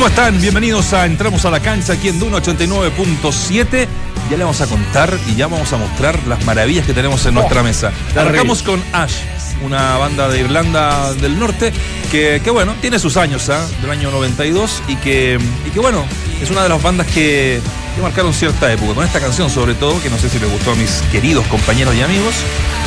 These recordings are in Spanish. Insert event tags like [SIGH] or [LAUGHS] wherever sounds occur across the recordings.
¿Cómo están? Bienvenidos a Entramos a la cancha aquí en Duna 89.7. Ya le vamos a contar y ya vamos a mostrar las maravillas que tenemos en nuestra mesa. Arrancamos con Ash, una banda de Irlanda del Norte que, que bueno, tiene sus años, ¿ah? del año 92 y que, y que bueno, es una de las bandas que, que marcaron cierta época. Con esta canción sobre todo, que no sé si le gustó a mis queridos compañeros y amigos,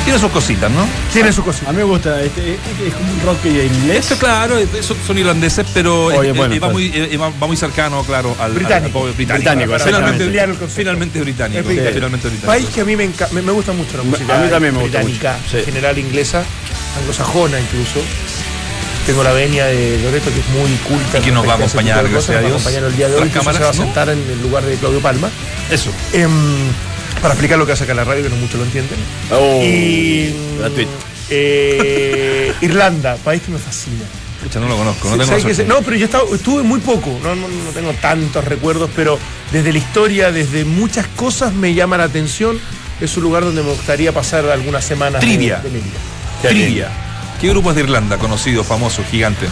tiene sus cositas, ¿no? Tiene su cosita. A mí me gusta, este, este es como un rock inglés. Eso, claro, son, son irlandeses, pero Oye, bueno, va, pues. muy, va, va muy cercano, claro, al Británico. al británico. Británico, finalmente, finalmente británico. Es británico. Finalmente británico. País que a mí me, me, me gusta mucho la música a mí también me gusta británica, mucho, sí. en general inglesa, anglosajona incluso. Tengo la venia de Loreto que es muy culta. Y que nos va a acompañar, de gracias a nos va Dios. acompañar el día de hoy, cámaras, se va a ¿no? sentar en el lugar de Claudio Palma. Eso. Em, para explicar lo que hace acá en la radio, que no muchos lo entienden. Oh, y eh, Irlanda, país que me fascina. Escucha, no lo conozco, no tengo suerte. No, pero yo estaba- estuve muy poco, no, no, no tengo tantos recuerdos, pero desde la historia, desde muchas cosas me llama la atención. Es un lugar donde me gustaría pasar algunas semanas de- Trivia. de, mi vida. Trivia. ¿Qué grupos de Irlanda conocido, famoso, gigante?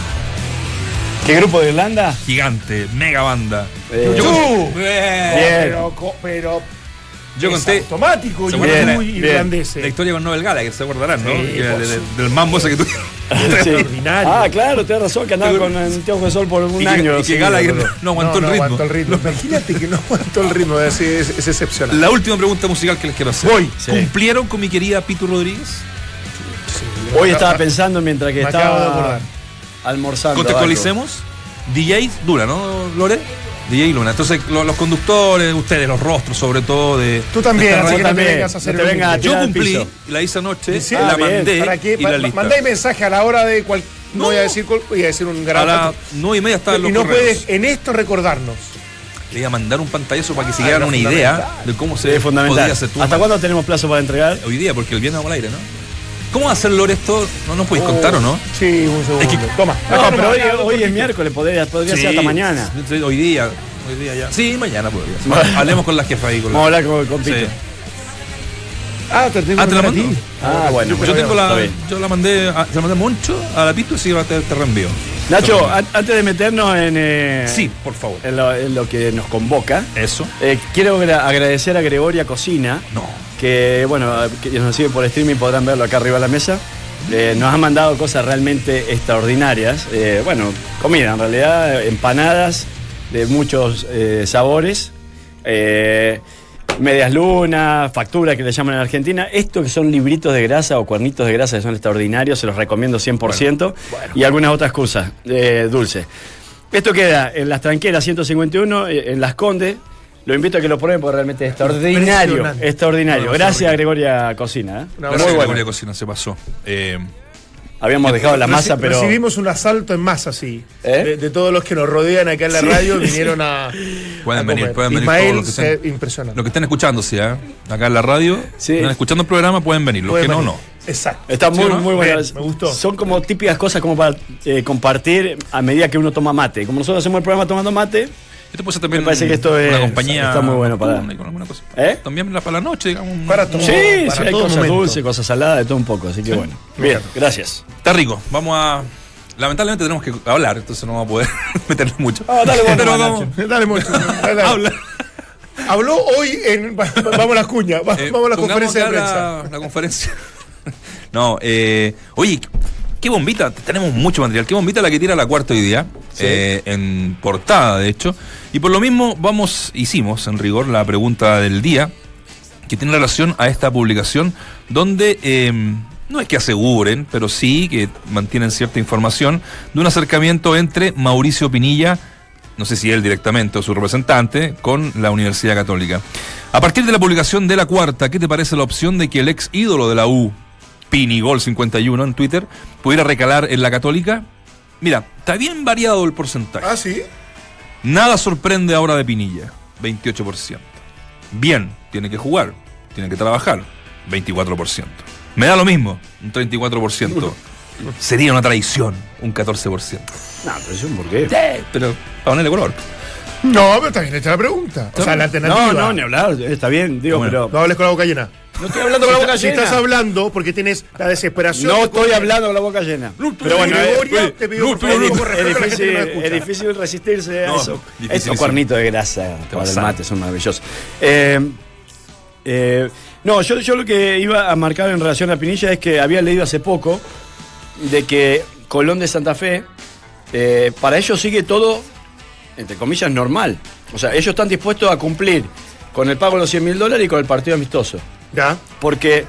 ¿Qué grupo de Irlanda? Gigante, mega banda. Eh, Yo, ¡Tú! Bien. Pero, pero yo es conté automático ¿Se y muy irlandés. la historia con Noel Gallagher, se acordarán, ¿no? Sí, Que- por de- de- supuesto. del mambo ese que [LAUGHS] sí. Extraordinario. Ah, claro, tienes razón, que andaba con anteojos de sol por un Y que, año. y que sí, Gallagher pero- no aguantó el ritmo. aguantó el ritmo. Imagínate que no aguantó el ritmo, es, es- es excepcional. La última pregunta musical que les quiero hacer. Voy. Sí. ¿Cumplieron con mi querida Pitu Rodríguez? Hoy estaba pensando mientras que Me estaba almorzando. Contextualicemos. DJ dura, ¿no, Lore? DJ Luna. Entonces, lo- los conductores, ustedes, los rostros, sobre todo de. Tú también, así que también, vengas a hacer no a. Yo cumplí, la hice anoche, Sí, la ah, bien. mandé ¿Para qué? y la Pa- lista. Mandáis mensaje a la hora de cual... No, No. voy a decir cuál, voy a decir un A gran... las nueve y media estaba en los y no correos. puedes en esto recordarnos. Le iba a mandar un pantallazo para que se Ah, quieran era una idea de cómo se es fundamental. podría hacer tú. ¿Hasta cuándo tenemos plazo para entregar? Hoy día, porque el viernes vamos al aire, ¿no? ¿Cómo va a hacer Lore esto? No nos podéis contar, ¿o no? Sí, un segundo. Es que- Toma. No, pero hoy, hoy es miércoles, podría, podría ser hasta mañana. Hoy día, hoy día ya. Sí, mañana podría ser. Hablemos con la jefa ahí. Con Vamos a hablar con, con Sí. Ah, te tengo Ah, ¿te la que a mando? ti. Ah, bueno. Yo tengo está la. bien. Yo la mandé. A, se la mandé a Moncho, a la Pito y sí, te, te reenvío. Nacho, an- antes de meternos en, eh, Sí, por favor. en, lo, en lo que nos convoca, Eso. eh, quiero agra- agradecer a Gregoria Cocina, No. que bueno, que nos sigue por streaming, podrán verlo acá arriba de la mesa. Eh, nos ha mandado cosas realmente extraordinarias. Bueno, comida en realidad, empanadas de muchos sabores. eh, medias lunas, factura que le llaman en Argentina. Esto que son libritos de grasa o cuernitos de grasa que son extraordinarios, se los recomiendo 100%. Y algunas otras cosas eh, dulces. Esto queda en las tranqueras 151, eh, en Las Condes. Lo invito a que lo prueben porque realmente es extraordinario. Extraordinario. Bueno, Gracias. Gregoria Cocina. ¿eh? Gracias, Muy bueno. Gregoria Cocina, se pasó. Eh, Habíamos dejado la masa, Reci- pero. Recibimos un asalto en masa, sí. ¿Eh? De, de todos los que nos rodean acá en la radio, [LAUGHS] vinieron a. Pueden a venir, comer. pueden venir Ismael todos los que se estén- impresionante. los que estén escuchando, sí, ¿eh? Acá en la radio, Sí. están escuchando el programa, pueden venir. Los Pueden que no, venir. no. Exacto. Está muy, ¿Sí no? muy bueno. Bien, me gustó. Son como típicas cosas como para eh, compartir a medida que uno toma mate. Como nosotros hacemos el programa tomando mate, Esto puede ser también Me parece que esto una es- compañía. está muy bueno para- cosa. ¿Eh? También la- para la noche, digamos. Para todo. sí, para sí, hay todo cosas momento. dulces, cosas saladas, de todo un poco. Así que bueno. Bien, gracias. Está rico. Vamos a. Lamentablemente tenemos que hablar, entonces no vamos a poder [LAUGHS] meternos mucho. Ah, dale vos Pero vamos. Dale mucho. [LAUGHS] dale, dale. Habla. Habló hoy en. va- Vamos a las cuñas. Eh, vamos a la conferencia de prensa. La, la conferencia. [LAUGHS] no, eh, oye, qué bombita. Tenemos mucho material. Qué bombita la que tira la cuarta hoy día. eh, en portada, de hecho. Y por lo mismo, vamos, hicimos en rigor la pregunta del día, que tiene relación a esta publicación, donde eh, no es que aseguren, pero sí que mantienen cierta información de un acercamiento entre Mauricio Pinilla no sé si él directamente o su representante, con la Universidad Católica. A partir de la publicación de la cuarta, ¿qué te parece la opción de que el ex ídolo de la U, Pinigol51 en Twitter, pudiera recalar en la Católica? Mira, está bien variado el porcentaje. Ah, sí. Nada sorprende ahora de Pinilla, 28%. Bien, tiene que jugar, tiene que trabajar, 24%. Me da lo mismo, un 34%. [LAUGHS] Sería una traición, un 14%. No, pero es un porqué. Sí, pero para ponerle color. No, pero está bien hecha la pregunta. O sea, la alternativa. No, no, ni hablar, está bien, digo, Bueno. No hables con la boca llena. No estoy hablando con la boca Si llena. estás hablando porque tienes la desesperación. No de estoy comer. hablando con la boca llena. Pero bueno, Gregoria, te pido por es, difícil, es resistirse a eso. Estos cuernitos de grasa para el mate son maravillosos. Eh, eh, no, yo, yo lo que iba a marcar en relación a Pinilla es que había leído hace poco de que Colón de Santa Fe, eh, para ellos sigue todo, entre comillas, normal. O sea, ellos están dispuestos a cumplir con el pago de los 100 mil dólares y con el partido amistoso. Ya. Porque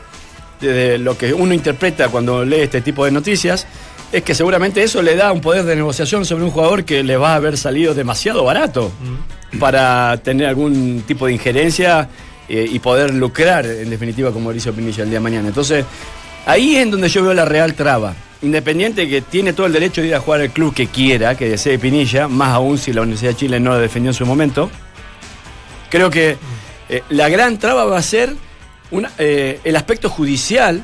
desde lo que uno interpreta cuando lee este tipo de noticias es que seguramente eso le da un poder de negociación sobre un jugador que le va a haber salido demasiado barato para tener algún tipo de injerencia eh, y poder lucrar en definitiva con Mauricio Pinilla el día de mañana. Entonces, ahí es en donde yo veo la real traba. Independiente que tiene todo el derecho de ir a jugar al club que quiera, que desee Pinilla, más aún si la Universidad de Chile no lo defendió en su momento. Creo que eh, la gran traba va a ser una- eh, el aspecto judicial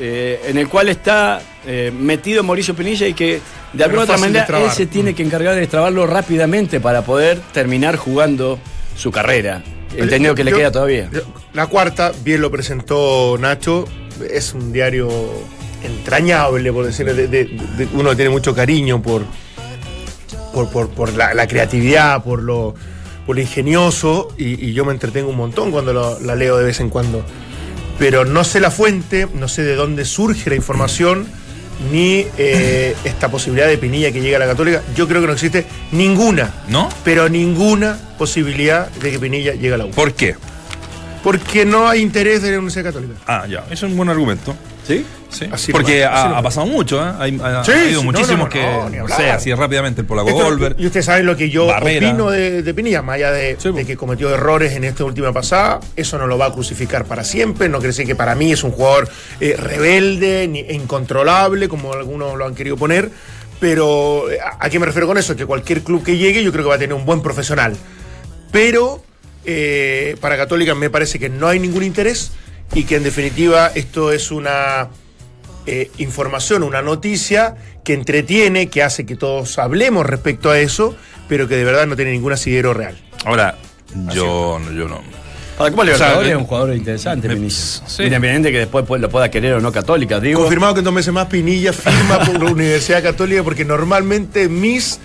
eh, en el cual está eh, metido Mauricio Pinilla y que de alguna otra manera él se tiene que encargar de destrabarlo rápidamente para poder terminar jugando su carrera. Entendido que le Yo- queda todavía. yo- La cuarta, bien lo presentó Nacho, es un diario entrañable, por decirlo, de, de- de- uno tiene mucho cariño por, por, por- por la, la creatividad, por lo, por ingenioso, y, y yo me entretengo un montón cuando lo- la leo de vez en cuando. Pero no sé la fuente, no sé de dónde surge la información, ni eh, esta posibilidad de Pinilla que llegue a la Católica. Yo creo que no existe ninguna, ¿No? pero ninguna posibilidad de que Pinilla llegue a la U. ¿Por qué? Porque no hay interés de la Universidad Católica. Ah, ya, eso es un buen argumento. ¿Sí? Sí, Así porque así ha, pasado mucho, ¿eh? Hay, ha, Sí, ha habido sí, muchísimos no, no, que, no, sé, así rápidamente, el Polaco Esto- Golver. y ustedes saben lo que yo Barrera. opino de, de Pinilla, más allá de, Sí, de pues. que cometió errores en esta última pasada, eso no lo va a crucificar para siempre. No quiere decir que para mí es un jugador eh, rebelde ni, e incontrolable, como algunos lo han querido poner. Pero eh, ¿a, a qué me refiero con eso? Que cualquier club que llegue, yo creo que va a tener un buen profesional. Pero eh, para Católica me parece que no hay ningún interés y que en definitiva esto es una eh, información, una noticia que entretiene, que hace que todos hablemos respecto a eso, pero que de verdad no tiene ningún asidero real. Ahora, yo, yo no. Para Copa O sea, Libertadores eh, es un jugador interesante, me- Vinicius. sí. Independiente que después lo pueda querer o no Católica, digo. Confirmado que en dos meses más Pinilla firma por la [LAUGHS] Universidad Católica porque normalmente mis,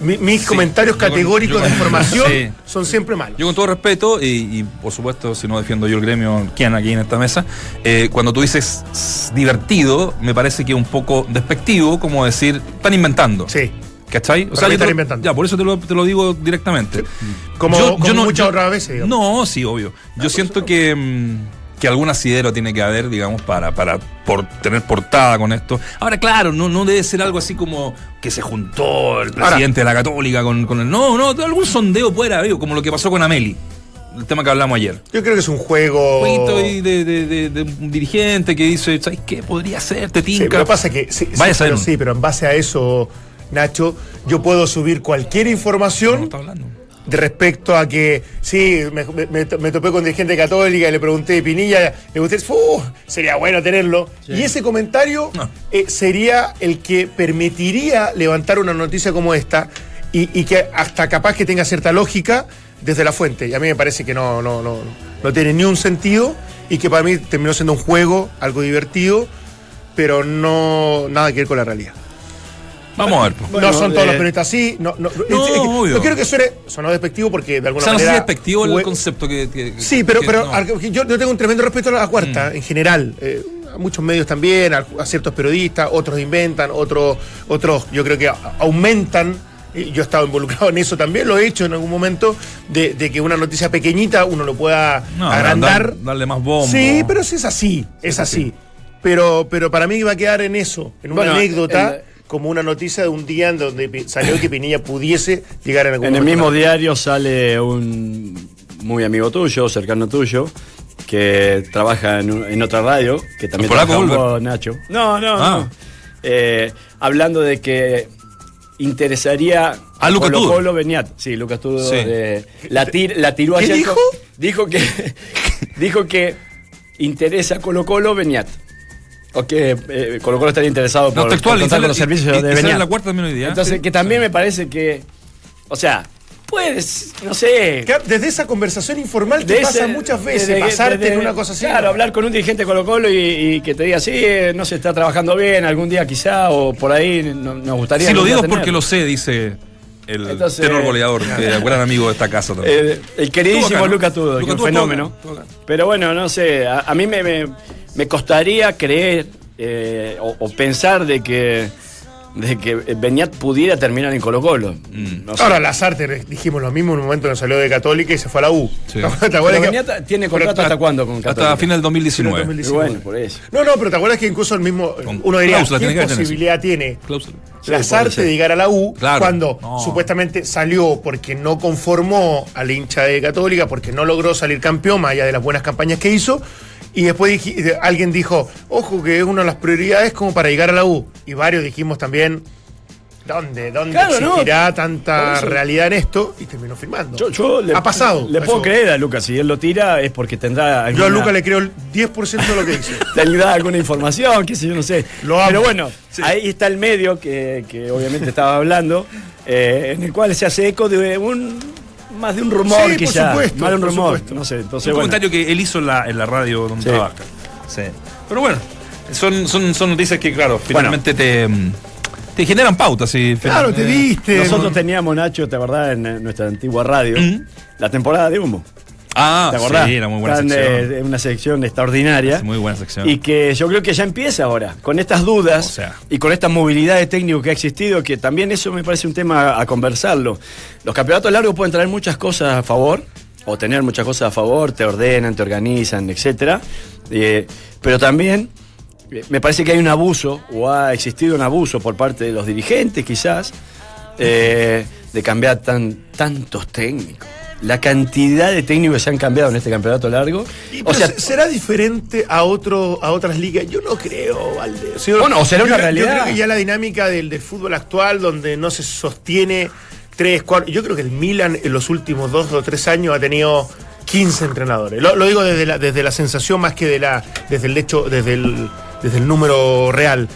mi- mis Sí, yo yo con- categóricos yo de información Sí. son siempre malos. Yo con todo respeto, y, y, por supuesto, si no defiendo yo el gremio, ¿quién aquí en esta mesa? Eh, cuando tú dices "S- divertido, me parece que es un poco despectivo, como decir, están inventando. Sí. ¿Cachai? Para mí yo están te lo- inventando. Ya, por eso te lo, te lo digo directamente. Como- como muchas otras veces, digamos. No, sí, obvio. Yo siento que, mm, que algún asidero tiene que haber, digamos, para, para por tener portada con esto. Ahora, claro, no, no debe ser algo así como que se juntó el presidente de la Católica con, con el. No, no, algún sondeo puede haber, como lo que pasó con Ameli. El tema que hablamos ayer. Yo creo que es un juego. Ahí de, de- de- de un dirigente que dice, ¿sabes qué? Podría ser, te Sí, tinca. lo que pasa que. Sí, Vaya a sí, pero, sí, pero en base a eso, Nacho, yo puedo subir cualquier No, información. está hablando. De respecto a que, sí, me, me- me to- me topé con dirigente católica y le pregunté, Pinilla, ¿le gusté? ¡Fu! sería bueno tenerlo. Y ese comentario No. eh, sería el que permitiría levantar una noticia como esta y, y que hasta capaz que tenga cierta lógica desde la fuente. Y a mí me parece que no, no, no, no tiene ni un sentido y que para mí terminó siendo un juego, algo divertido, pero no nada que ver con la realidad. Vamos a ver. pues. Bueno, no son todos eh, los periodistas así. No, no, No, es que- obvio. no quiero que suene, sonó despectivo porque de O alguna sea, no sé si manera. es despectivo el concepto que. que- Sí, pero, que- pero no. yo, yo tengo un tremendo respeto a la cuarta en general. eh, a muchos medios también, a, a ciertos periodistas, otros inventan, otros, otros yo creo que a- aumentan. y Yo he estado involucrado en eso también, lo he hecho en algún momento, de, de que una noticia pequeñita uno lo pueda No, agrandar. dar- darle más bombo. Sí, pero sí es así, es así. Pero, pero para mí va a quedar en eso, en una Bueno, anécdota, el- como una noticia de un día en donde salió que Pinilla pudiese llegar en algún En el mismo diario sale un muy amigo tuyo, cercano tuyo, que trabaja en, otra radio, que también ¿El polaco trabaja con Nacho. No, no, Ah. no. Eh, hablando de que interesaría Ah, Lucas Colo. Colo Beniat. Sí, Lucas Tudo. Sí. de- la, tir- la tiró ¿Qué ayer dijo? con- Dijo que, [LAUGHS] dijo que interesa Colo Colo Beniat. O que eh, Colo Colo estaría interesado por, No, textual, por contar con los servicios y- de en la cuarta también hoy día. Entonces, Sí. que también me parece que. O sea, puedes, no sé. Que Desde esa conversación informal te de pasa muchas veces, de- de- pasarte de- en una cosa así. Claro, hablar con un dirigente de Colo Colo y, y que te diga, sí, eh, no se está trabajando bien, algún día quizá, o por ahí no- nos gustaría. Si lo digo es porque lo sé, dice el Entonces, tenor goleador, eh, gran amigo de esta casa también. El queridísimo. Lucas Tudo, que Lucas un fenómeno. acá, estuvo acá. Pero bueno, no sé, a, a mí me, me- me costaría creer eh, o, o pensar de que, de que Beñat pudiera terminar en Colo Colo. Mm. No sé. Ahora, Lazarte dijimos lo mismo en un momento que salió de Católica y se fue a la U. Sí. [LAUGHS] ¿Te Pero acuerdas que- Beñat tiene contrato Pero- hasta cuándo con Católica? Hasta final del 2019. Final del Y bueno, por eso. No, no, pero ¿te acuerdas que incluso el mismo. Con Uno diría, cláusula ¿qué posibilidad tiene Cláusula. Sí, Lazarte de llegar a la U Claro. cuando No. supuestamente salió porque no conformó al hincha de Católica, porque no logró salir campeón, más allá de las buenas campañas que hizo? Y después alguien dijo, ojo, que es una de las prioridades como para llegar a la U. Y varios dijimos también, ¿dónde? ¿Dónde Claro, existirá tanta realidad en esto? Y terminó firmando. Yo, yo le, ha pasado. Le puedo Eso. creer a Lucas, si él lo tira es porque tendrá alguna, Yo a Luca le creo el 10% de lo que dice. [LAUGHS] tendrá alguna información, qué sé yo, no sé. Lo. Pero bueno, ahí está el medio que, que obviamente estaba hablando, eh, en el cual se hace eco de un más de un rumor Sí, por quizá. supuesto, más de un rumor, supuesto. no sé. Entonces, un bueno. comentario que él hizo en la, en la radio donde Sí. trabaja. Sí. Pero bueno, son, son, son noticias que, claro, finalmente te, te generan pautas. Y, Claro, te viste. Nosotros no- teníamos, Nacho, ¿te acordás? En nuestra antigua radio, Mm. la temporada de humo. Ah, ¿Te acordás? sí, era muy buena Tan, sección. eh, una sección extraordinaria. Es muy buena sección. Y que yo creo que ya empieza ahora, con estas dudas O sea. y con esta movilidad de técnico que ha existido, que también eso me parece un tema a, conversarlo. Los campeonatos largos pueden traer muchas cosas a favor, o tener muchas cosas a favor, te ordenan, te organizan, etcétera. Eh, pero también eh, me parece que hay un abuso, o ha existido un abuso por parte de los dirigentes quizás, eh, de cambiar tan, tantos técnicos. La cantidad de técnicos que se han cambiado en este campeonato largo. Y, O sea, se- ¿Será diferente a otro, a otras ligas? Yo no creo, Valdés. Yo- Bueno, o será una creo- Yo realidad. creo que ya la dinámica del, del fútbol actual, donde no se sostiene tres, cuatro. Yo creo que el Milan en los últimos dos o tres años ha tenido 15 entrenadores. Lo, lo digo desde la, desde la sensación más que de la, desde el hecho, desde el, desde el número real,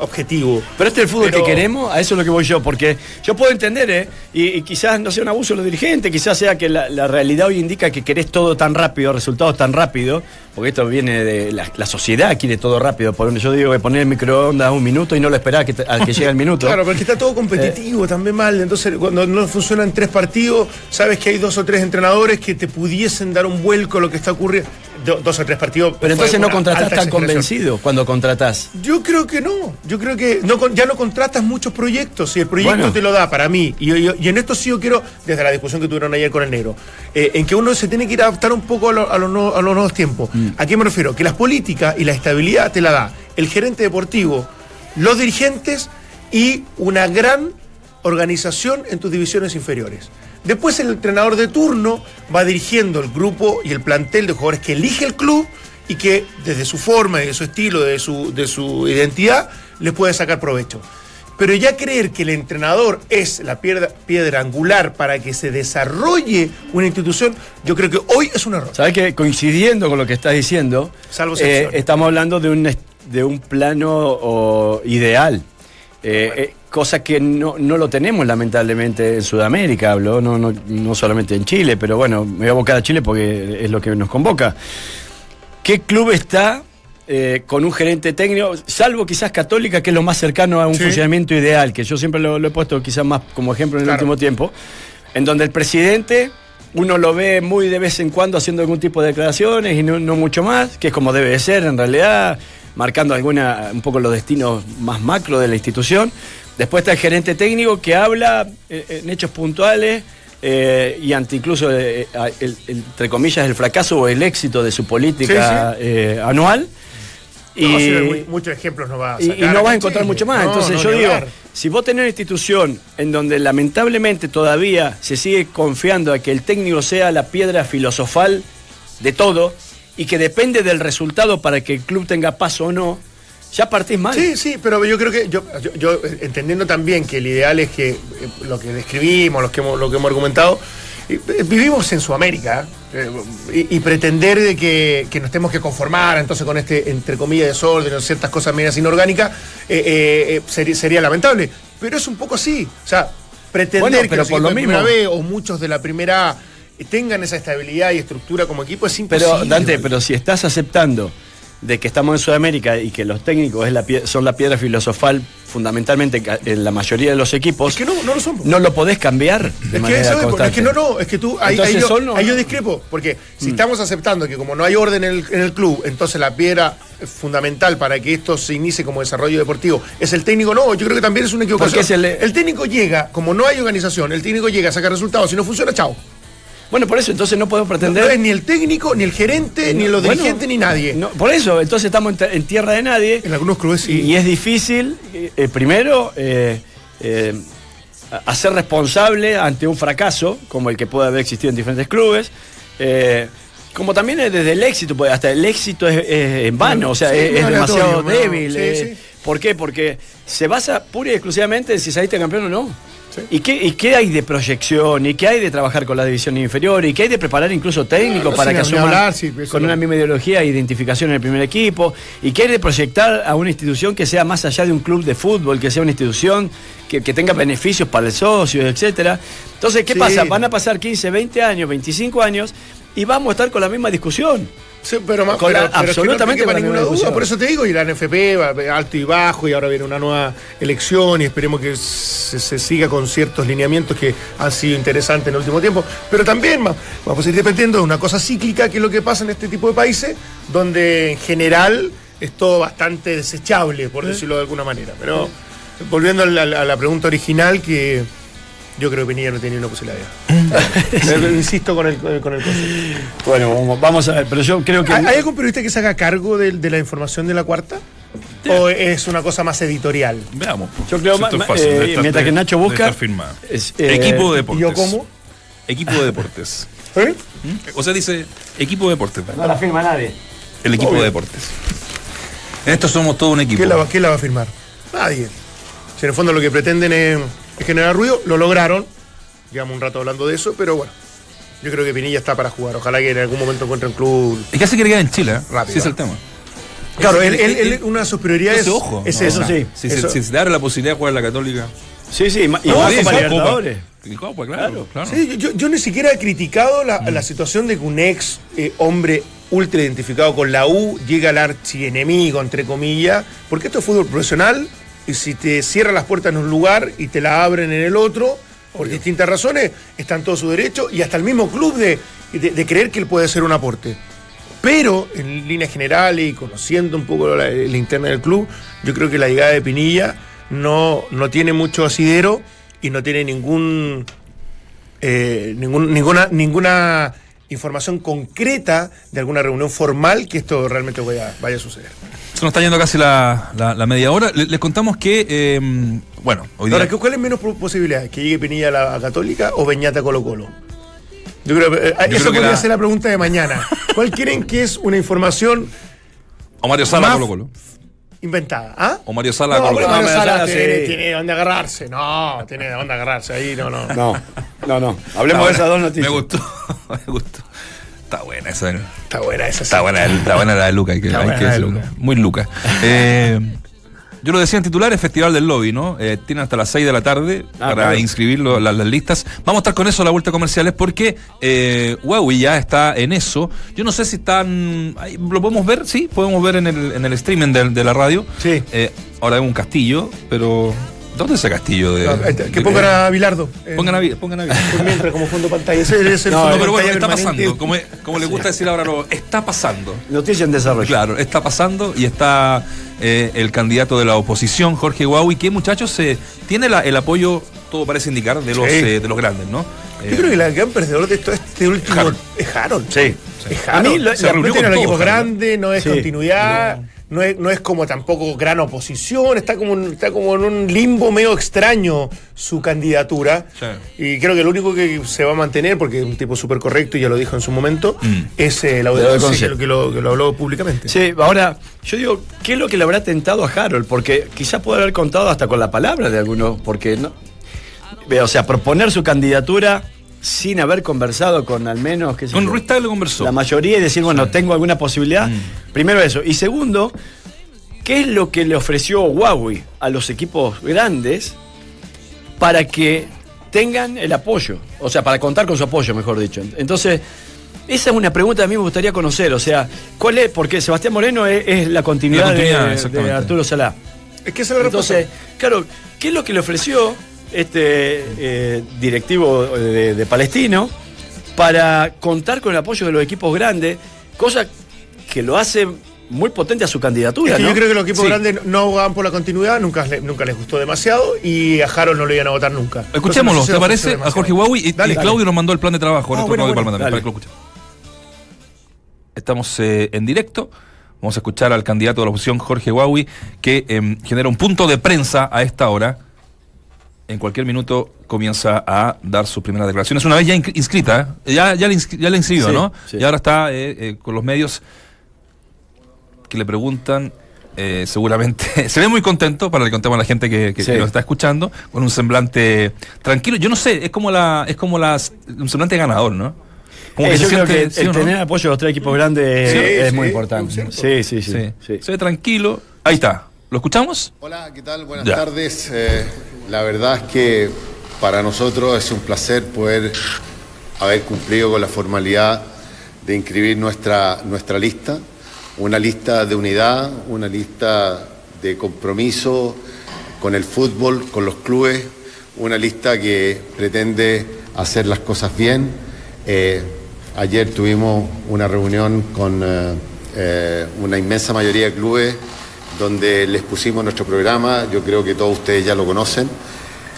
objetivo. Pero este es el fútbol Pero- que queremos, a eso es lo que voy yo, porque yo puedo entender, ¿eh? y, y quizás no sea un abuso de los dirigentes, quizás sea que la, la realidad hoy indica que querés todo tan rápido, resultados tan rápido, porque esto viene de la, la sociedad, quiere todo rápido. Por yo digo que poner el microondas un minuto y no lo esperás que al que llegue el minuto. [LAUGHS] Claro, porque está todo competitivo también mal. Entonces, cuando no funcionan tres partidos, sabes que hay dos o tres entrenadores que te pudiesen dar un vuelco a lo que está ocurriendo. Do- dos o tres partidos. Pero fue entonces no contratás tan convencido cuando contratás. Yo creo que no. Yo creo que no, ya no contratas muchos proyectos. Si el proyecto Bueno. te lo da para mí, y, y- y en esto sí yo quiero, desde la discusión que tuvieron ayer con el negro, eh, en que uno se tiene que ir a adaptar un poco a, lo- a los, nuevos- a los nuevos tiempos. Mm. ¿A qué me refiero? Que las políticas y la estabilidad te la da el gerente deportivo, los dirigentes y una gran organización en tus divisiones inferiores. Después el entrenador de turno va dirigiendo el grupo y el plantel de jugadores que elige el club y que desde su forma, de su estilo, de su, de su identidad, les puede sacar provecho. Pero ya creer que el entrenador es la piedra, piedra angular para que se desarrolle una institución, yo creo que hoy es un error. ¿Sabes que Coincidiendo con lo que estás diciendo, Salvo eh, estamos hablando de un, de un plano o, ideal. Eh, eh, cosa que no, no lo tenemos lamentablemente en Sudamérica, hablo, no, no, no solamente en Chile, pero bueno, me voy a abocar a Chile porque es lo que nos convoca. ¿Qué club está eh, con un gerente técnico, salvo quizás Católica, que es lo más cercano a un Sí. funcionamiento ideal, que yo siempre lo, lo he puesto quizás más como ejemplo en el Claro. último tiempo, en donde el presidente uno lo ve muy de vez en cuando haciendo algún tipo de declaraciones y no, no mucho más, que es como debe de ser en realidad, marcando alguna un poco los destinos más macro de la institución. Después está el gerente técnico que habla eh, en hechos puntuales eh, y ante incluso, eh, el- entre comillas, el fracaso o el éxito de su política eh, anual. No, Y- muy- muchos ejemplos no va a y, y sacar no vas a encontrar mucho más. No, Entonces no, yo digo, si vos tenés una institución en donde lamentablemente todavía se sigue confiando a que el técnico sea la piedra filosofal de todo y que depende del resultado para que el club tenga paso o no, ya partís mal. Sí, sí, pero yo creo que yo, yo- yo, entendiendo también que el ideal es que eh, lo que describimos, lo que hemos, lo que hemos argumentado, eh, eh, vivimos en Sudamérica eh, y, y pretender de que, que nos tenemos que conformar entonces con este, entre comillas, desorden o ciertas cosas medias inorgánicas, eh, eh, eh, sería, sería lamentable. Pero es un poco así. O sea, pretender Bueno, que pero por lo de primera mismo. B o muchos de la primera A tengan esa estabilidad y estructura como equipo es imposible. Pero Dante, pero si estás aceptando de que estamos en Sudamérica y que los técnicos es la pie- son la piedra filosofal fundamentalmente en la mayoría de los equipos, Es que no, no lo son. po. no lo podés cambiar de Es que, manera eso es, constante. es que no, no, es que tú, ahí, Entonces ahí yo, ahí discrepo, porque si estamos aceptando que como no hay orden en el, en el club, entonces la piedra fundamental para que esto se inicie como desarrollo deportivo es el técnico, no, yo creo que también es una equivocación. Porque es el- el técnico llega, como no hay organización, el técnico llega a sacar resultados, si no funciona, chao. Bueno, por eso entonces no podemos No pretender... es ni el técnico, ni el gerente, ni los Bueno, dirigentes, ni nadie. no, por eso, entonces estamos en, tierra de nadie. En algunos clubes sí. Y, y es difícil, eh, eh, primero, eh, eh, hacer responsable ante un fracaso, como el que puede haber existido en diferentes clubes. eh, como también es desde el éxito, porque hasta el éxito es, es en vano, o sea, Sí, es, demasiado ¿no? débil. Sí, eh. sí. ¿Por qué? Porque se basa pura y exclusivamente en si saliste campeón o no. Sí. ¿Y, qué, ¿Y qué hay de proyección? ¿Y qué hay de trabajar con la división inferior? ¿Y qué hay de preparar incluso técnicos No, para que asuman hablar, sí, con no. una misma ideología e identificación en el primer equipo? ¿Y qué hay de proyectar a una institución que sea más allá de un club de fútbol, que sea una institución que, que tenga beneficios para el socio, etcétera? Entonces, ¿qué Sí. pasa? Van a pasar 15, 20 años, 25 años y vamos a estar con la misma discusión. Sí, pero, es que absolutamente no quepa ninguna duda. Por eso te digo, y la NFP va alto y bajo, y ahora viene una nueva elección, y esperemos que se, se siga con ciertos lineamientos que han sido interesantes en el último tiempo. Pero también va- vamos a ir dependiendo de una cosa cíclica, que es lo que pasa en este tipo de países, donde en general es todo bastante desechable, por decirlo de alguna manera. Pero volviendo a la, a la pregunta original, que yo creo que Pinilla no tenía una posibilidad. [LAUGHS] Insisto con el, con el concepto. Bueno, vamos- vamos a ver, pero yo creo que... ¿Hay algún periodista que se haga cargo de, de la información de la cuarta? o es una cosa más editorial? Veamos. Yo creo Esto ma- es fácil, eh, mientras que Nacho busca, es, eh, Equipo de ¿Y deportes. yo cómo? Equipo de deportes. ¿Eh? O sea, dice equipo de deportes. No la firma nadie. El equipo Obvio. de deportes. En esto somos todo un equipo. ¿Quién la, va- quién la va a firmar? Nadie. Si en el fondo lo que pretenden es generar ruido, lo lograron. Llevamos un rato hablando de eso, pero bueno. Yo creo que Pinilla está para jugar. Ojalá que en algún momento encuentre un club. Que hace que quedar en Chile, ¿eh? Rápido, Sí, es ¿eh? el tema. Claro, él, él- él- una de sus prioridades Entonces, ojo. es no, no. sí. Si, Eso- se, si se abre la posibilidad de jugar en la Católica. Sí, sí, y No, más sí, Copa sí, Libertadores. Y Copa, claro, claro. Sí, yo, yo ni siquiera he criticado la, la situación de que un ex eh, hombre ultra identificado con la U llega al archienemigo, entre comillas, porque esto es fútbol profesional y si te cierran las puertas en un lugar y te la abren en el otro, por distintas razones, está en todo su derecho y hasta el mismo club de, de- de creer que él puede hacer un aporte. Pero en líneas generales y conociendo un poco la, la interna del club, yo creo que la llegada de Pinilla no, no tiene mucho asidero y no tiene ningún eh, ningún- ninguna, ninguna información concreta de alguna reunión formal que esto realmente vaya, vaya a suceder. Se nos está yendo casi la, la- la media hora. Le- Les, contamos que, eh, bueno, hoy día. Ahora, ¿qué- ¿cuál es menos posibilidades? ¿Que llegue Pinilla a la a Católica o Beñata a Colo Colo? Yo creo, eh, creo eso podría la- ser la pregunta de mañana. ¿Cuál creen que es una información o Mario Sala más- Colo Colo. Inventada? ¿Ah? O Mario Sala no. Mario Sala Sala, tiene, sí. tiene dónde agarrarse. No, tiene dónde agarrarse. Ahí no, no. No, no, no. Hablemos de esas dos noticias. Me gustó, [LAUGHS] me gustó. Está buena esa. Está buena esa. Está buena, está buena la de Luca. Hay que, Está hay buena que la de decirlo. Luca. Muy Luca. Eh, yo lo decía en titulares, Festival del Lobby, ¿no? Eh, tienen hasta las 6 de la tarde Ah, para claro. inscribir lo- la- las listas. Vamos a estar con eso a la vuelta comerciales porque eh, Huawei ya está en eso. Yo no sé si están. ¿Lo podemos ver? Sí, podemos ver en el, en el streaming de, de la radio. Sí. Eh, ahora hay un castillo, pero. ¿Dónde es ese castillo? De, No, ahí está, que de- pongan a Bilardo. eh, Pongan a, pongan a por [LAUGHS] mientras, como fondo pantalla. Ese es No, fondo pero bueno, está permanente. pasando. Como, como le gusta decir ahora, lo, está pasando. Noticia en desarrollo. Claro, está pasando y está eh, el candidato de la oposición, Jorge Huawei, que muchachos eh, tiene la- el apoyo, todo parece indicar, de los, Sí. eh, de los grandes, ¿no? Yo creo que el gran perdedor de todo este último Harold. es Harold. Sí. Es A mí lo- se reunió no tiene con equipo Harold. grande, no es Sí. continuidad, no. Es, no es como tampoco gran oposición, está como, en- está como en un limbo medio extraño su candidatura. Sí. Y creo que lo único que se va a mantener, porque es un tipo súper correcto y ya lo dijo en su momento, Mm. es eh, la De lo de audiencia que, lo, que lo habló públicamente. Sí, ahora, yo digo, ¿qué es lo que le habrá tentado a Harold? Porque quizá puede haber contado hasta con la palabra de algunos, porque no. O sea, proponer su candidatura sin haber conversado con al menos. sé Con Ruiz Tagle conversó. La mayoría y decir, bueno, tengo alguna posibilidad. Mm. Primero eso. Y segundo, ¿qué es lo que le ofreció Huawei a los equipos grandes para que tengan el apoyo? O sea, para contar con su apoyo, mejor dicho. Entonces, esa es una pregunta que a mí me gustaría conocer. O sea, ¿cuál es? Porque Sebastián Moreno es, es la continuidad, La continuidad, de-. Arturo Salá. Es que es la respuesta. Entonces, claro, ¿qué es lo que le ofreció este eh, directivo de, de Palestino para contar con el apoyo de los equipos grandes? Cosa que lo hace muy potente a su candidatura, Es que ¿no? yo creo que los equipos Sí. grandes no abogaban por la continuidad, nunca, nunca les gustó demasiado y a Harold no lo iban a votar nunca. Escuchémoslo, Entonces, ¿te parece? A. Jorge Huawei y, Dale, y dale. Claudio nos mandó el plan de trabajo. Ah, bueno, bueno, Palma también, dale. para que lo escuchen. Estamos eh, en directo. Vamos a escuchar al candidato de la oposición, Jorge Huawei, que em, genera un punto de prensa a esta hora. En cualquier minuto comienza a dar sus primeras declaraciones. Una vez ya inscri- inscrita, ¿eh? ya, ya, le inscri- ya le inscribió, Sí, ¿no? sí. Y ahora está eh, eh, con los medios que le preguntan. eh, seguramente [LAUGHS] se ve muy contento para que contemos a la gente que, que- Sí. que nos está escuchando con un semblante tranquilo yo no sé es como la es como las un semblante ganador no como Eh, que se yo creo siente- que ¿sí el o no? tener apoyo de los tres equipos grandes Sí, es sí, muy importante. Sí, sí, sí. Sí. sí. se ve tranquilo ahí está lo escuchamos Hola, ¿qué tal? Buenas Ya. tardes. Eh, la verdad es que para nosotros es un placer poder haber cumplido con la formalidad de inscribir nuestra, nuestra lista, una lista de unidad, una lista de compromiso con el fútbol, con los clubes, una lista que pretende hacer las cosas bien. Eh, ayer tuvimos una reunión con eh, eh, una inmensa mayoría de clubes donde les pusimos nuestro programa, yo creo que todos ustedes ya lo conocen.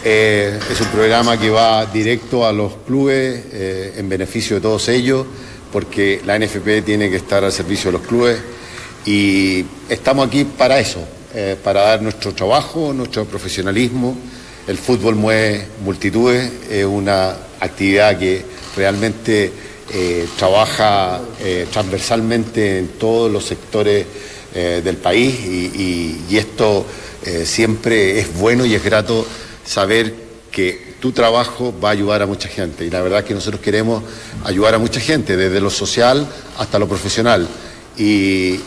Eh, es un programa que va directo a los clubes eh, en beneficio de todos ellos, porque la NFP tiene que estar al servicio de los clubes y estamos aquí para eso. eh, para dar nuestro trabajo, nuestro profesionalismo. El fútbol mueve multitudes, es una actividad que realmente trabaja transversalmente en todos los sectores eh, del país y, y- esto eh, siempre es bueno y es grato saber que tu trabajo va a ayudar a mucha gente y la verdad es que nosotros queremos ayudar a mucha gente, desde lo social hasta lo profesional. Y,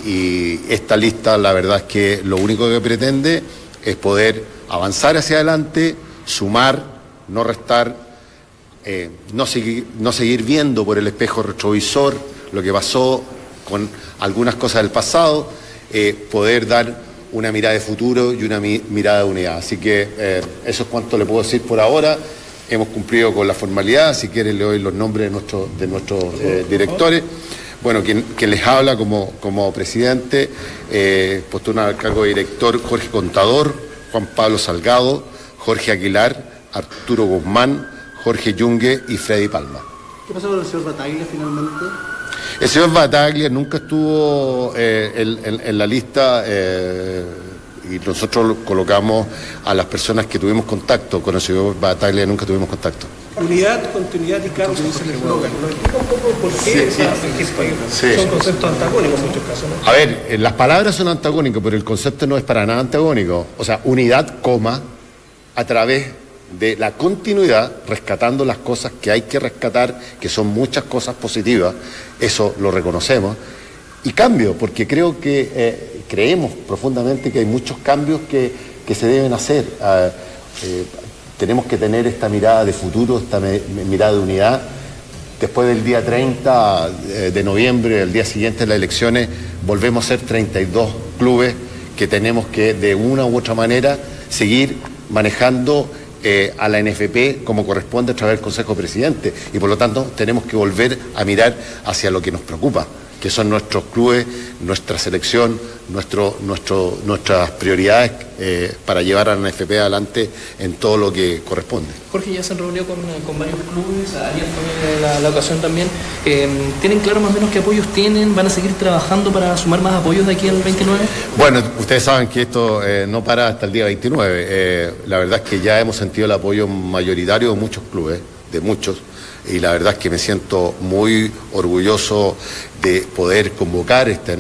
y esta lista la verdad es que lo único que pretende es poder avanzar hacia adelante, sumar, no restar, eh, no, seguir, no seguir viendo por el espejo retrovisor lo que pasó con algunas cosas del pasado, eh, poder dar una mirada de futuro y una mi- mirada de unidad. Así que eh, eso es cuanto le puedo decir por ahora. Hemos cumplido con la formalidad, si quiere le doy los nombres de, nuestro- de nuestros eh, directores. Bueno, quien, quien les habla como, como presidente, postula al cargo de director Jorge Contador, Juan Pablo Salgado, Jorge Aguilar, Arturo Guzmán, Jorge Yungue y Freddy Palma. ¿Qué pasó con el señor Bataglia finalmente? El señor Bataglia nunca estuvo eh, en, en- en la lista eh, y nosotros lo colocamos a las personas que tuvimos contacto. Con el señor Bataglia nunca tuvimos contacto. Unidad, continuidad y cambio, dice el eslogan. ¿no? Explica un poco por qué esa- Sí. son conceptos antagónicos en muchos casos. ¿no? A ver, eh, las palabras son antagónicas, pero el concepto no es para nada antagónico. O sea, unidad, coma, a través de la continuidad, rescatando las cosas que hay que rescatar, que son muchas cosas positivas, eso lo reconocemos. Y cambio, porque creo que eh, creemos profundamente que hay muchos cambios que, que se deben hacer. Ah, eh, tenemos que tener esta mirada de futuro, esta mirada de unidad. Después del día 30 eh, de noviembre, el día siguiente de las elecciones, volvemos a ser 32 clubes que tenemos que de una u otra manera seguir manejando eh, a la NFP como corresponde a través del Consejo Presidente. Y por lo tanto tenemos que volver a mirar hacia lo que nos preocupa, que son nuestros clubes, nuestra selección, nuestro, nuestro, nuestras prioridades eh, para llevar a la NFP adelante en todo lo que corresponde. Jorge ya se reunió con, con varios clubes, ayer fue la, la ocasión también. Eh, ¿Tienen claro más o menos qué apoyos tienen? ¿Van a seguir trabajando para sumar más apoyos de aquí al 29? Bueno, ustedes saben que esto eh, no para hasta el día 29. Eh, la verdad es que ya hemos sentido el apoyo mayoritario de muchos clubes, de muchos, y la verdad es que me siento muy orgulloso de poder convocar esta,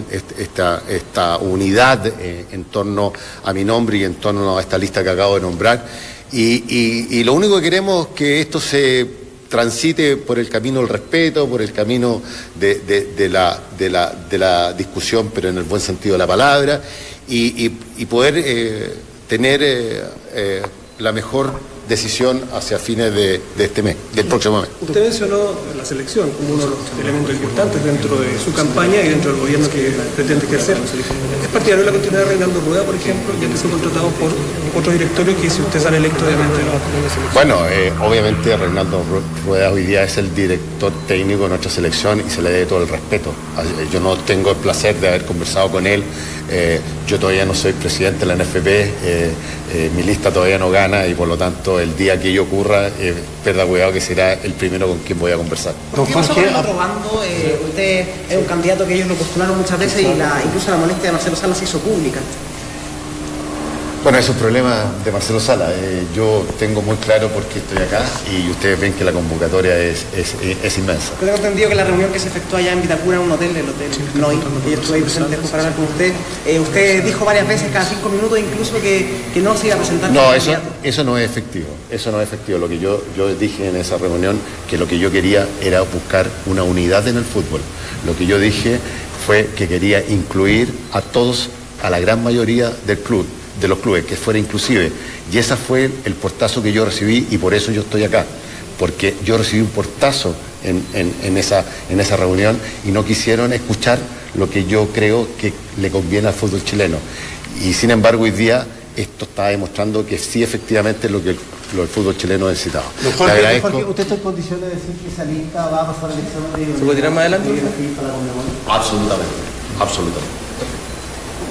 esta, unidad eh, en torno a mi nombre y en torno a esta lista que acabo de nombrar. Y, lo único que queremos es que esto se transite por el camino del respeto, por el camino de, la, de la- de la discusión, pero en el buen sentido de la palabra, y, poder eh, tener eh, la mejor decisión hacia fines de, de este mes, del próximo mes. Usted mencionó la selección como uno de los elementos importantes dentro de su campaña y dentro del gobierno que pretende ejercer. ¿Es partidario de la continuidad de Reinaldo Rueda, por ejemplo, ya que fue contratado por otro directorio que si usted sale electo, obviamente no? Bueno, eh, obviamente Reinaldo Ru- Rueda hoy día es el director técnico de nuestra selección y se le debe todo el respeto. Así- Yo no tengo el placer de haber conversado con él. eh, yo todavía no soy presidente de la NFP, eh, eh, mi lista todavía no gana y por lo tanto el día que ello ocurra, eh, perda cuidado que será el primero con quien voy a conversar. ¿Qué pasó con el otro bando? Eh, usted es un candidato que ellos lo postularon muchas veces y la, incluso la molestia de Marcelo Salas se hizo pública. Bueno, es un problema de Marcelo Sala. Eh, yo tengo muy claro por qué estoy acá y ustedes ven que la convocatoria es, es- es inmensa. Yo tengo entendido que la reunión que se efectuó allá en Vitacura, en un hotel, el hotel Noy, y yo estuve ahí presente para hablar con usted, eh, usted dijo varias veces, cada cinco minutos incluso, que, que no se iba a presentar No, eso, eso no es efectivo. Eso no es efectivo. Lo que yo, yo dije en esa reunión, que lo que yo quería era buscar una unidad en el fútbol. Lo que yo dije fue que quería incluir a todos, a la gran mayoría del club, de los clubes, que fuera inclusive. Y ese fue el portazo que yo recibí y por eso yo estoy acá. Porque yo recibí un portazo en, en- en esa, en esa reunión y no quisieron escuchar lo que yo creo que le conviene al fútbol chileno. Y sin embargo, hoy día esto está demostrando que sí, efectivamente, es lo que el, lo el fútbol chileno necesitaba. Agradezco. ¿usted está en condiciones de decir que esa lista va a pasar el examen de... ¿Se puede tirar más adelante? Absolutamente, absolutamente.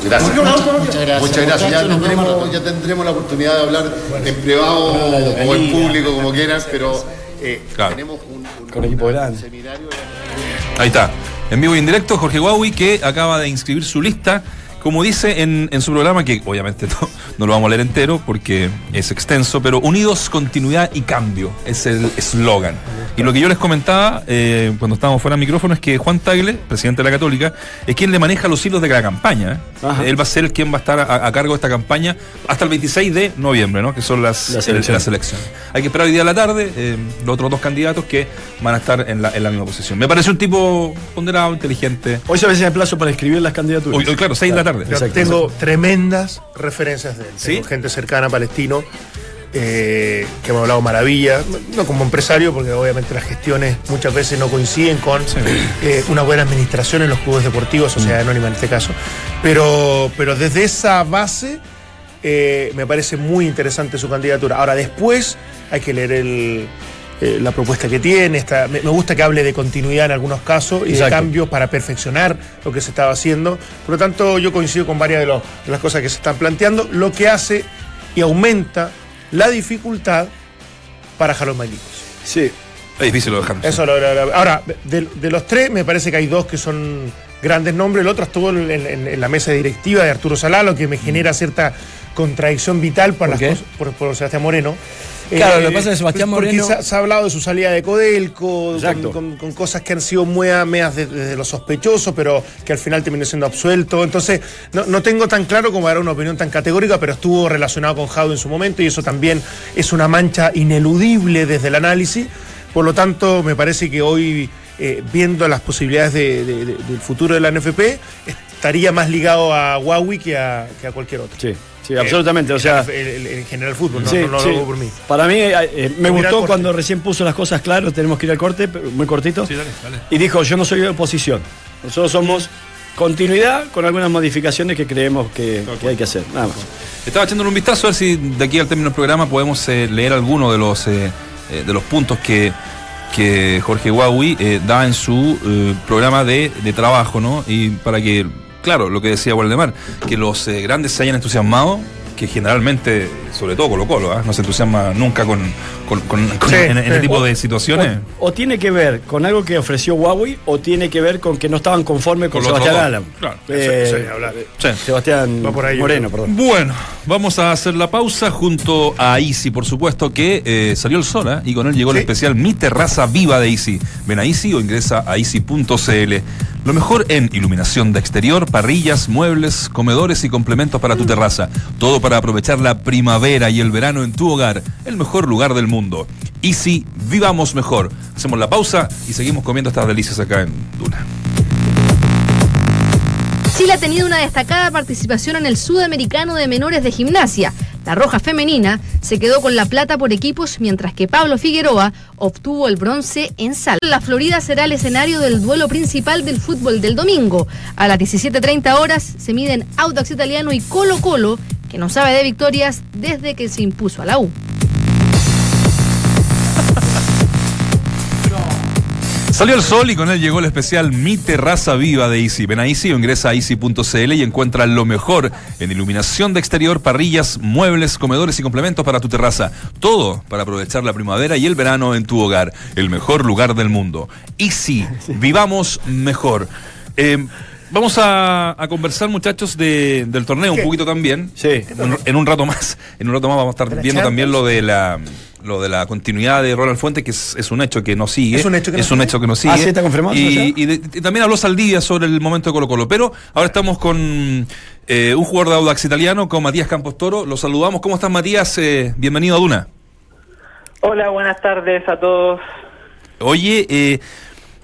Gracias. Muchas gracias. Ya tendremos, ya tendremos la oportunidad de hablar en privado o en público, como quieran, pero eh, Claro. tenemos un, un- Con equipo grande. seminario. Ahí está. En vivo y en directo, Jorge Huawei, que acaba de inscribir su lista como dice en, en su programa, que obviamente [LAUGHS] no, no lo vamos a leer entero porque es extenso, pero Unidos, Continuidad y Cambio es el eslogan. Y lo que yo les comentaba eh, cuando estábamos fuera del micrófono es que Juan Tagle, presidente de la Católica, es quien le maneja los hilos de la campaña. ¿eh? Él va a ser quien va a estar a, a cargo de esta campaña hasta el 26 de noviembre, ¿no? que son las, Las el- elecciones. las elecciones. Hay que esperar hoy día a la tarde eh, los otros dos candidatos que van a estar en la, en la misma posición. Me parece un tipo ponderado, inteligente. Hoy se vence el plazo para escribir las candidaturas. Hoy, hoy, claro, 6 de la tarde. Yo Exacto, tengo tremendas referencias de él. ¿Sí? Tengo gente cercana a Palestino eh, que me ha hablado maravilla, no como empresario, porque obviamente las gestiones muchas veces no coinciden con eh, una buena administración en los clubes deportivos, sociedad anónima en este caso. Pero, pero desde esa base eh, me parece muy interesante su candidatura. Ahora, después hay que leer el, eh, la propuesta que tiene. Está, me, me gusta que hable de continuidad en algunos casos y de cambios para perfeccionar lo que se estaba haciendo. Por lo tanto, yo coincido con varias de, los- de las cosas que se están planteando, lo que hace y aumenta la dificultad para Harold Mailicos. Sí. Es difícil lo dejamos. Eso lo- lo- lo- ahora, de, de los tres, me parece que hay dos que son grandes nombres. El otro estuvo en, en- en la mesa directiva de Arturo Salá, lo que me genera cierta contradicción vital por, ¿Por las cosas- por, por Sebastián Moreno. Eh, Claro, lo que pasa es que Sebastián porque Moreno- Se, ha- se ha hablado de su salida de Codelco, con, Exacto. con- con cosas que han sido muy a- medias de- desde lo sospechoso, pero que al final terminó siendo absuelto. Entonces, no, no tengo tan claro como dar una opinión tan categórica, pero estuvo relacionado con Jado en su momento y eso también es una mancha ineludible desde el análisis. Por lo tanto, me parece que hoy, eh, viendo las posibilidades de- de- de- del futuro de la NFP, estaría más ligado a Huawei que a, que a cualquier otro. Sí, sí, absolutamente. O sea, el, el- el general fútbol, no, Sí, no, no sí. lo hago por mí. Para mí, eh, eh, me gustó cuando recién puso las cosas claras, tenemos que ir al corte, pero muy cortito. Sí, dale, dale. Y dijo, yo no soy de oposición. Nosotros somos continuidad con algunas modificaciones que creemos que, que hay que hacer. Nada más. Estaba echándole un vistazo a ver si de aquí al término del programa podemos eh, leer alguno de los eh, eh, de los puntos que, que Jorge Huawei eh, da en su eh, programa de, de trabajo, ¿no? Y para que, claro, lo que decía Waldemar, que los eh, grandes se hayan entusiasmado, que generalmente, sobre todo Colo Colo, ¿ah? no se entusiasma nunca con, con, con- con- Sí, en, en este sí. tipo de situaciones. O, o tiene que ver con algo que ofreció Huawei o tiene que ver con que no estaban conformes con, Sebastián Alam. Claro, Eh. Sí. Sebastián Va por ahí, Moreno, perdón. Bueno, vamos a hacer la pausa junto a Easy, por supuesto que eh, salió el sol ¿eh? y con él llegó el especial Mi Terraza Viva de Easy. Ven a Easy o ingresa a easy.cl. Lo mejor en iluminación de exterior, parrillas, muebles, comedores y complementos para tu terraza. Todo para aprovechar la primavera y el verano en tu hogar. El mejor lugar del mundo. Easy, vivamos mejor. Hacemos la pausa y seguimos comiendo estas delicias acá en Duna. Chile ha tenido una destacada participación en el Sudamericano de Menores de Gimnasia. La Roja Femenina se quedó con la plata por equipos, mientras que Pablo Figueroa obtuvo el bronce en sal. La Florida será el escenario del duelo principal del fútbol del domingo. A las 17.30 horas se miden Audax Italiano y Colo Colo, que no sabe de victorias desde que se impuso a la U. Salió el sol y con él llegó el especial Mi Terraza Viva de Easy. Ven a Easy o ingresa a easy.cl y encuentra lo mejor en iluminación de exterior, parrillas, muebles, comedores y complementos para tu terraza. Todo para aprovechar la primavera y el verano en tu hogar. El mejor lugar del mundo. Easy, [LAUGHS] vivamos mejor. Eh, vamos a, a conversar, muchachos, de- del torneo un poquito también. Sí. En, en un rato más. [LAUGHS] En un rato más vamos a estar ¿De la viendo Champions? también lo de la lo de la continuidad de Ronald Fuente, que es, es un hecho que no sigue. ¿Es un hecho que no Es un sigue? hecho que no sigue. Ah, ¿sí está confirmado de- y también habló Saldivia sobre el momento de Colo Colo. Pero ahora estamos con eh, un jugador de Audax italiano, con Matías Campos Toro. Lo saludamos. ¿Cómo estás, Matías? Eh, bienvenido a Duna. Hola, buenas tardes a todos. Oye, eh,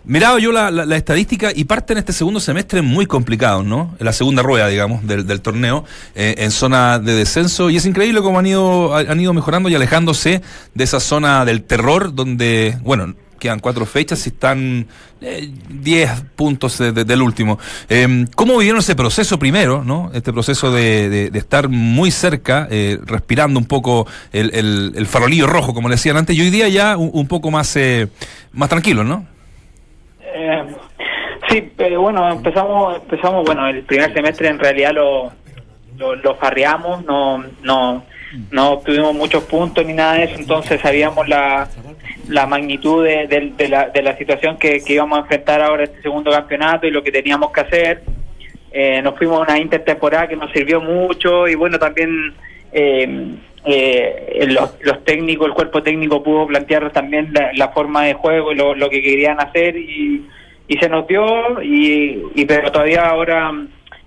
miraba yo la, estadística y parte en este segundo semestre muy complicado, ¿no? La segunda rueda, digamos, del, del torneo, eh, en zona de descenso. Y es increíble cómo han ido, han ido mejorando y alejándose de esa zona del terror, donde, bueno, quedan cuatro fechas y están eh, 10 puntos de- de- del último. Eh, ¿Cómo vivieron ese proceso primero, no? Este proceso de, estar muy cerca, eh, respirando un poco el farolillo rojo, como le decían antes, y hoy día ya un, un poco más, eh, más tranquilo, ¿no? Eh, sí, eh, bueno, empezamos, empezamos, bueno, el primer semestre en realidad lo, lo, lo farreamos, no, no, no obtuvimos muchos puntos ni nada de eso, entonces sabíamos la, la magnitud de la, de la situación que, que íbamos a enfrentar ahora este segundo campeonato y lo que teníamos que hacer. eh, nos fuimos a una intertemporada que nos sirvió mucho y bueno, también eh, eh, los, los técnicos, el cuerpo técnico pudo plantear también la, la forma de juego y lo, lo que querían hacer y, se nos dio y, y pero todavía ahora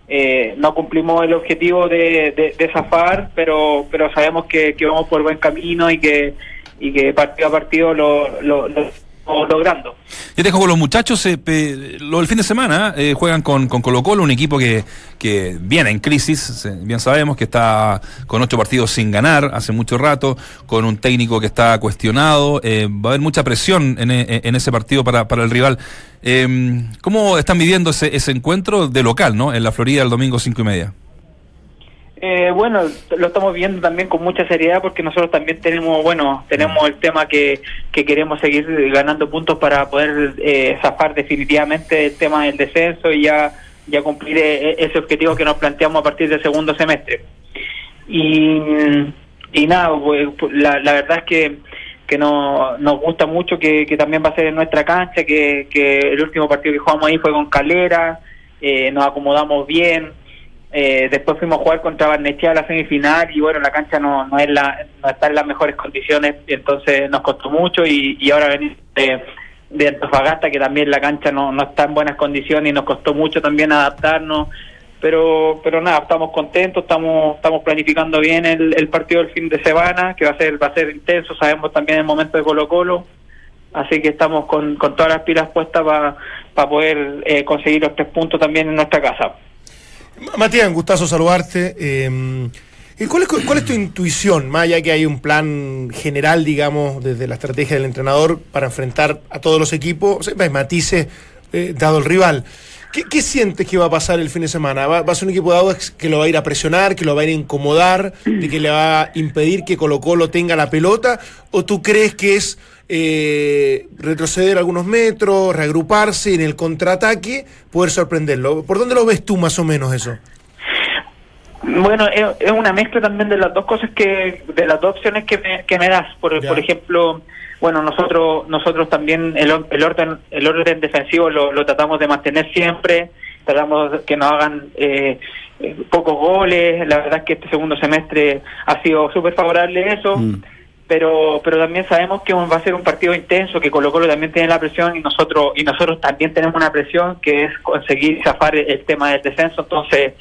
eh, no cumplimos el objetivo de, de, de zafar, pero pero sabemos que, que vamos por buen camino y que y que partido a partido lo, lo, lo logrando. Yo te con los muchachos. eh, lo del fin de semana eh, juegan con, con Colo Colo, un equipo que, que viene en crisis. Bien sabemos que está con ocho partidos sin ganar hace mucho rato, con un técnico que está cuestionado. eh, va a haber mucha presión en, e- en ese partido para, para el rival. Eh, ¿Cómo están viviendo ese, ese encuentro de local, no? En la Florida el domingo cinco y media. Eh, bueno, lo estamos viendo también con mucha seriedad porque nosotros también tenemos, bueno, tenemos el tema que, que queremos seguir ganando puntos para poder eh, zafar definitivamente el tema del descenso y ya, ya cumplir eh, ese objetivo que nos planteamos a partir del segundo semestre. Y, y nada, pues, la, la verdad es que, que no, nos gusta mucho que, que también va a ser en nuestra cancha, que, que el último partido que jugamos ahí fue con Calera, eh, nos acomodamos bien. Eh, después fuimos a jugar contra Barnechea a la semifinal y bueno, la cancha no, no, es la, no está en las mejores condiciones, entonces nos costó mucho y, ahora venir de, de Antofagasta, que también la cancha no, no está en buenas condiciones y nos costó mucho también adaptarnos. Pero, pero nada, estamos contentos, estamos, estamos planificando bien el, el partido del fin de semana, que va a ser, va a ser intenso, sabemos también el momento de Colo Colo, así que estamos con, con todas las pilas puestas para poder eh, conseguir los tres puntos también en nuestra casa. Matías, un gustazo saludarte. ¿y ¿cuál, es, ¿Cuál es tu intuición, más allá que hay un plan general, digamos, desde la estrategia del entrenador para enfrentar a todos los equipos? Matices eh, dado el rival. ¿Qué, sientes que va a pasar el fin de semana? ¿Va, a ser un equipo de que lo va a ir a presionar, que lo va a ir a incomodar, de que le va a impedir que Colo Colo tenga la pelota? ¿O tú crees que es eh, retroceder algunos metros, reagruparse y en el contraataque poder sorprenderlo? ¿Por dónde lo ves tú más o menos eso? Bueno, es, una mezcla también de las dos cosas que, de las dos opciones que me, que me das. Por, Ya. por ejemplo, bueno, nosotros nosotros también el, or- el orden el orden defensivo lo, lo tratamos de mantener siempre, tratamos de que nos hagan eh, eh, pocos goles. La verdad es que este segundo semestre ha sido súper favorable eso. Pero, pero también sabemos que va a ser un partido intenso, que Colo Colo también tiene la presión y nosotros y nosotros también tenemos una presión que es conseguir zafar el, tema del descenso. Entonces,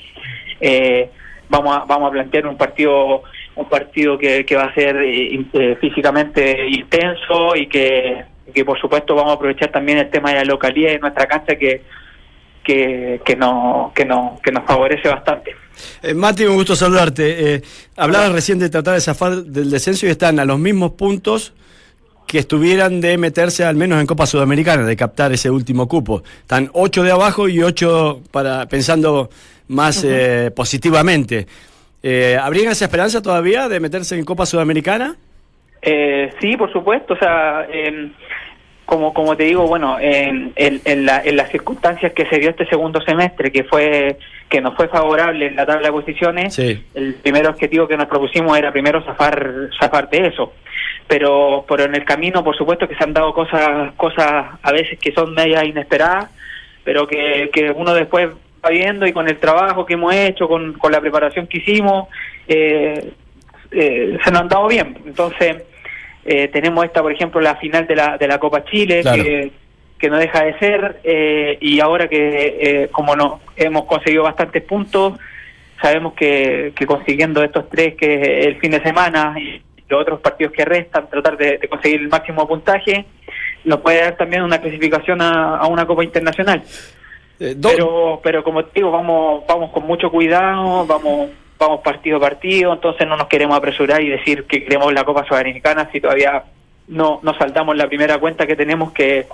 eh, vamos a, vamos a plantear un partido un partido que, que va a ser eh, eh, físicamente intenso y que, que por supuesto vamos a aprovechar también el tema de la localidad de nuestra cancha que que, que, no, que, no, que nos favorece bastante. Eh, Mati, un gusto saludarte. Eh, hablabas recién de tratar de zafar del descenso y están a los mismos puntos que estuvieran de meterse al menos en Copa Sudamericana, de captar ese último cupo. Están ocho de abajo y ocho para pensando más eh, positivamente. Eh, ¿Habría esa esperanza todavía de meterse en Copa Sudamericana? Eh, sí, por supuesto, o sea, em, como, como te digo, bueno, en, en, en la- en las circunstancias que se dio este segundo semestre, que fue que nos fue favorable en la tabla de posiciones, Sí. el primer objetivo que nos propusimos era primero zafar, zafar de eso. Pero, pero en el camino, por supuesto que se han dado cosas, cosas a veces que son medias inesperadas, pero que, que uno después va viendo y con el trabajo que hemos hecho, con, con la preparación que hicimos, eh, eh, se nos han dado bien. Entonces, eh, tenemos esta, por ejemplo, la final de la, de la Copa Chile, Claro. que, que no deja de ser, eh, y ahora que eh, como no hemos conseguido bastantes puntos, sabemos que, que consiguiendo estos tres, que el fin de semana y los otros partidos que restan, tratar de, de conseguir el máximo puntaje, nos puede dar también una clasificación a, a una Copa Internacional. Eh, Pero, pero como te digo, vamos, vamos con mucho cuidado, vamos, vamos partido a partido, entonces no nos queremos apresurar y decir que queremos la Copa Sudamericana si todavía no, no saltamos la primera cuenta que tenemos que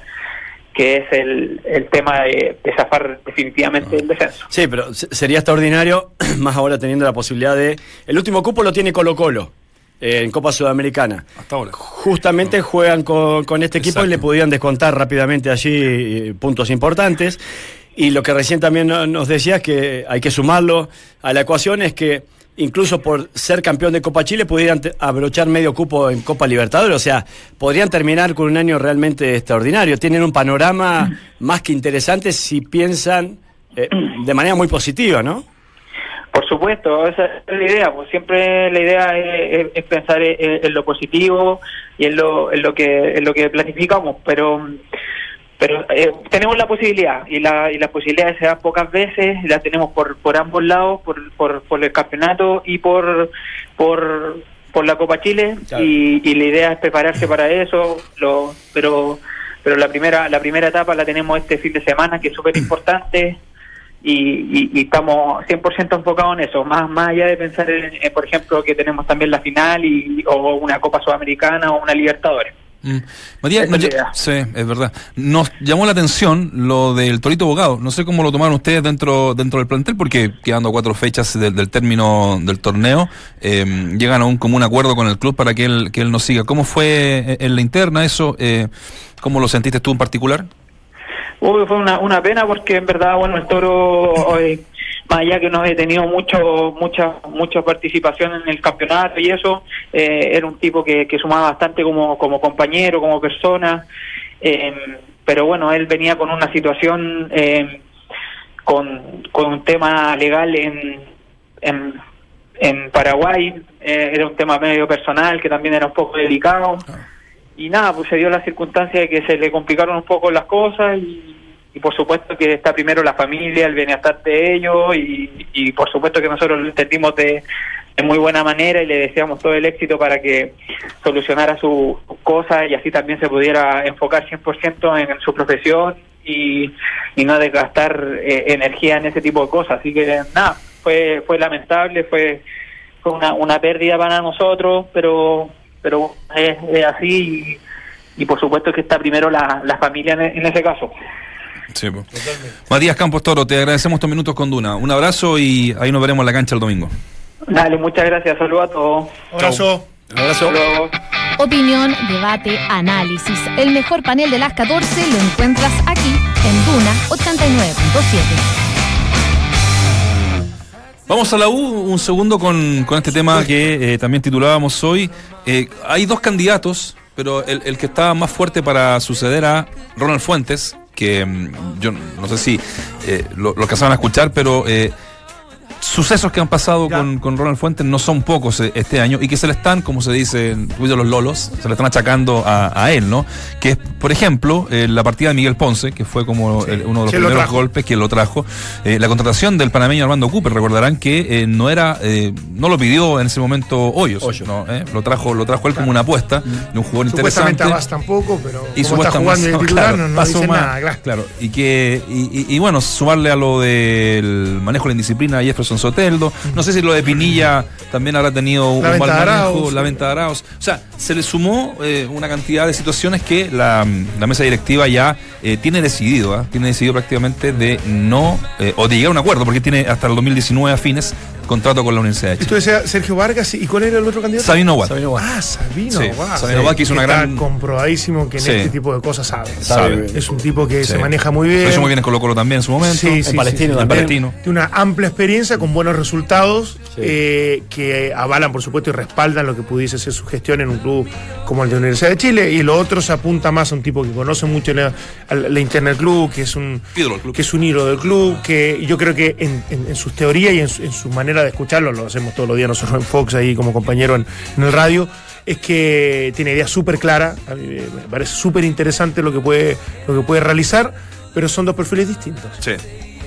que es el, el tema de, de zafar definitivamente el descenso. Sí, pero se- sería extraordinario, [CLEARS THROAT] más ahora teniendo la posibilidad de... El último cupo lo tiene Colo Colo eh, en Copa Sudamericana. Hasta ahora. Justamente juegan con, con este equipo y le podían descontar rápidamente allí eh, puntos importantes. Y lo que recién también no- nos decías que hay que sumarlo a la ecuación es que incluso por ser campeón de Copa Chile pudieran abrochar medio cupo en Copa Libertadores, o sea, podrían terminar con un año realmente extraordinario. Tienen un panorama más que interesante si piensan eh, de manera muy positiva, ¿no? Por supuesto, esa es la idea. Pues siempre la idea es pensar en, en lo positivo y en lo, en lo que en lo que planificamos, pero pero eh, tenemos la posibilidad y la y las posibilidades se dan pocas veces, las tenemos por por ambos lados, por por, por el campeonato y por por por la Copa Chile Claro. y, y la idea es prepararse para eso, lo, pero pero la primera la primera etapa la tenemos este fin de semana que es súper importante y, y- y estamos 100% enfocados en eso, más, más allá de pensar en, en, por ejemplo, que tenemos también la final y, o una Copa Sudamericana o una Libertadores. Mm. Matías, nos sí, es verdad. Nos llamó la atención lo del Torito Bogado. No sé cómo lo tomaron ustedes dentro dentro del plantel, porque quedando cuatro fechas del, del término del torneo, eh, llegan a un común acuerdo con el club para que él, que él nos siga. ¿Cómo fue eh, en la interna eso? Eh, ¿Cómo lo sentiste tú en particular? Uy, fue una, una pena porque en verdad, bueno, el toro, hoy, más allá que no he tenido mucho, mucha, mucha participación en el campeonato y eso, eh, era un tipo que, que sumaba bastante como, como compañero, como persona, eh, pero bueno, él venía con una situación, eh, con, con un tema legal en, en, en Paraguay, eh, era un tema medio personal que también era un poco delicado. Y nada, pues se dio la circunstancia de que se le complicaron un poco las cosas y, y por supuesto que está primero la familia, el bienestar de ellos y, y por supuesto que nosotros lo entendimos de, de muy buena manera y le deseamos todo el éxito para que solucionara sus cosas y así también se pudiera enfocar 100% en, en su profesión y, y no desgastar eh, energía en ese tipo de cosas. Así que nada, fue, fue lamentable, fue, fue una, una pérdida para nosotros, pero pero es, así y, y por supuesto que está primero la, la familia en ese caso. Sí, po. Matías Campos Toro, te agradecemos estos minutos con Duna. Un abrazo y ahí nos veremos en la cancha el domingo. Dale, muchas gracias, saludos a todos. Abrazo. Abrazo. Hasta luego. Opinión, debate, análisis. El mejor panel de las 14 lo encuentras aquí en Duna 89.7. Vamos a la U un segundo con, con este tema que eh, también titulábamos hoy. Eh, hay dos candidatos, pero el, el que está más fuerte para suceder a Ronald Fuentes, que mm, yo no sé si eh, lo, lo alcanzaron a escuchar, pero eh, sucesos que han pasado con, con Ronald Fuentes no son pocos eh, este año y que se le están, como se dice en de los Lolos, se le están achacando a, a él, ¿no? Que es, por ejemplo, eh, la partida de Miguel Ponce, que fue como el- uno de los ¿Quién lo primeros golpes que lo trajo. Eh, la contratación del panameño Armando Cooper, recordarán que eh, no era, eh, no lo pidió en ese momento Hoyos, Hoyos. ¿no? Eh, Lo trajo, lo trajo él como una apuesta de un jugador interesante. Abas tampoco, pero Y como está jugando el titular, claro, no, dice más, nada, claro. claro. Y que y, y- y bueno, sumarle a lo del manejo de la indisciplina a Jefferson Soteldo. No sé si lo de Pinilla también habrá tenido un mal manejo, la venta de Arauz. O sea, se le sumó eh, una cantidad de situaciones que la, la mesa directiva ya eh, tiene decidido, ¿ah? tiene decidido prácticamente de no, eh, o de llegar a un acuerdo, porque tiene hasta el 2019 a fines contrato con la Universidad de Esto Chile. decía Sergio Vargas, ¿y cuál era el otro candidato? Sabino Watt. Sabino Watt. Ah, Sabino Sí, Watt. Sabino Watt que hizo una está gran- comprobadísimo que en Sí. este tipo de cosas sabe. Sabe. Es un tipo que Sí. se maneja muy Lo bien. hizo muy bien en Colo Colo también en su momento. Sí, sí, En Palestino sí, sí. En también. Palestino. Tiene una amplia experiencia con buenos resultados Sí. eh, que avalan, por supuesto, y respaldan lo que pudiese ser su gestión en un club como el de Universidad de Chile. Y lo otro se apunta más a un tipo que conoce mucho la, la- la interna del club, que es un Ídolo del club. que es un hilo del club, que yo creo que en, en- en sus teorías y en en su manera de escucharlo, lo hacemos todos los días nosotros en Fox ahí como compañero en, en el radio, es que tiene ideas súper claras, a mí me parece súper interesante lo que puede lo que puede realizar, pero son dos perfiles distintos. Sí.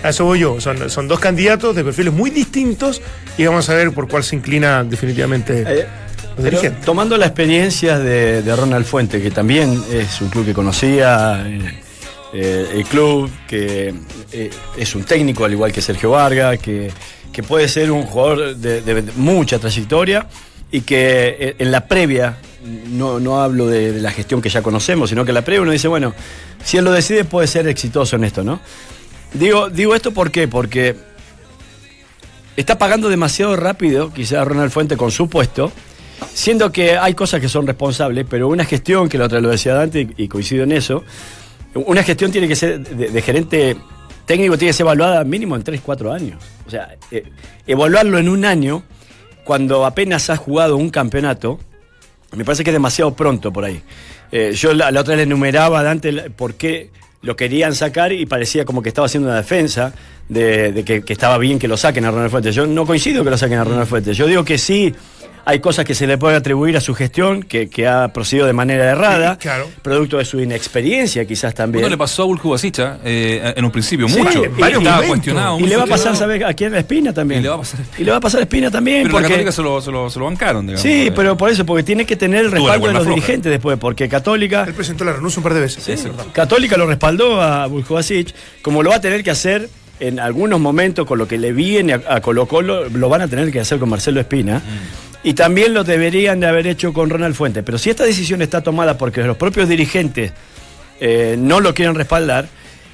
A eso voy yo. Son, son dos candidatos de perfiles muy distintos y vamos a ver por cuál se inclina definitivamente Eh, los pero dirigentes. tomando la experiencia de, de Ronald Fuente, que también es un club que conocía, eh, eh, el club, que eh, es un técnico al igual que Sergio Vargas, que, que puede ser un jugador de, mucha trayectoria y que eh, en la previa, no, no hablo de, la gestión que ya conocemos, sino que en la previa uno dice, bueno, si él lo decide puede ser exitoso en esto, ¿no? Digo, digo esto ¿por qué? porque está pagando demasiado rápido, quizás Ronald Fuente con su puesto, siendo que hay cosas que son responsables, pero una gestión, que la otra lo decía Dante y coincido en eso, una gestión tiene que ser de gerente técnico, tiene que ser evaluada mínimo en 3, 4 años. O sea, eh, evaluarlo en un año, cuando apenas has jugado un campeonato, me parece que es demasiado pronto por ahí. Eh, yo la, la otra vez le enumeraba a Dante por qué lo querían sacar y parecía como que estaba haciendo una defensa de, de que, que estaba bien que lo saquen a Ronald Fuentes. Yo no coincido que lo saquen a Ronald Fuentes. Yo digo que sí. Hay cosas que se le puede atribuir a su gestión, que, que ha procedido de manera errada, Claro. producto de su inexperiencia quizás también. Bueno, le pasó a Bulcubasicha eh, en un principio, Sí, mucho. y- Varios y- estaba cuestionado. Y le va a pasar. ¿sabes? Aquí en la Espina también. Y le va a pasar a Y le va a pasar a Espina también. Pero la porque- Católica se lo, se lo, se lo bancaron, digamos. Sí, Eh, pero por eso, porque tiene que tener el la respaldo de los floja. dirigentes después, porque Católica. Él presentó la renuncia un par de veces. Sí, sí. Católica lo respaldó a Buljovasic, como lo va a tener que hacer en algunos momentos con lo que le viene a, a Colo Colo, lo van a tener que hacer con Marcelo Espina. Mm. Y también lo deberían de haber hecho con Ronald Fuentes. Pero si esta decisión está tomada porque los propios dirigentes eh, no lo quieren respaldar,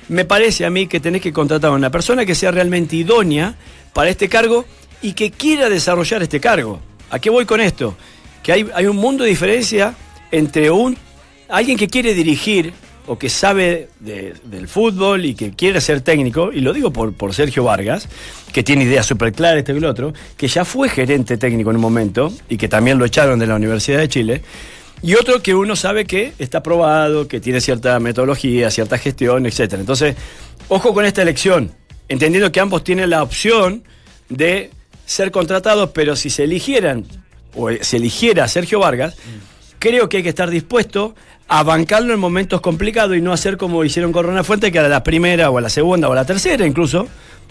me parece a mí que tenés que contratar a una persona que sea realmente idónea para este cargo y que quiera desarrollar este cargo. ¿A qué voy con esto? Que hay, hay un mundo de diferencia entre un alguien que quiere dirigir o que sabe de- del fútbol y que quiere ser técnico, y lo digo por, por Sergio Vargas, que tiene ideas súper claras, este y lo otro, que ya fue gerente técnico en un momento y que también lo echaron de la Universidad de Chile, y otro que uno sabe que está probado, que tiene cierta metodología, cierta gestión, etc. Entonces, ojo con esta elección, entendiendo que ambos tienen la opción de ser contratados, pero si se eligieran, o se eligiera Sergio Vargas, creo que hay que estar dispuesto a bancarlo en momentos complicados y no hacer como hicieron con Ronald Fuente, que a la primera o a la segunda o a la tercera incluso,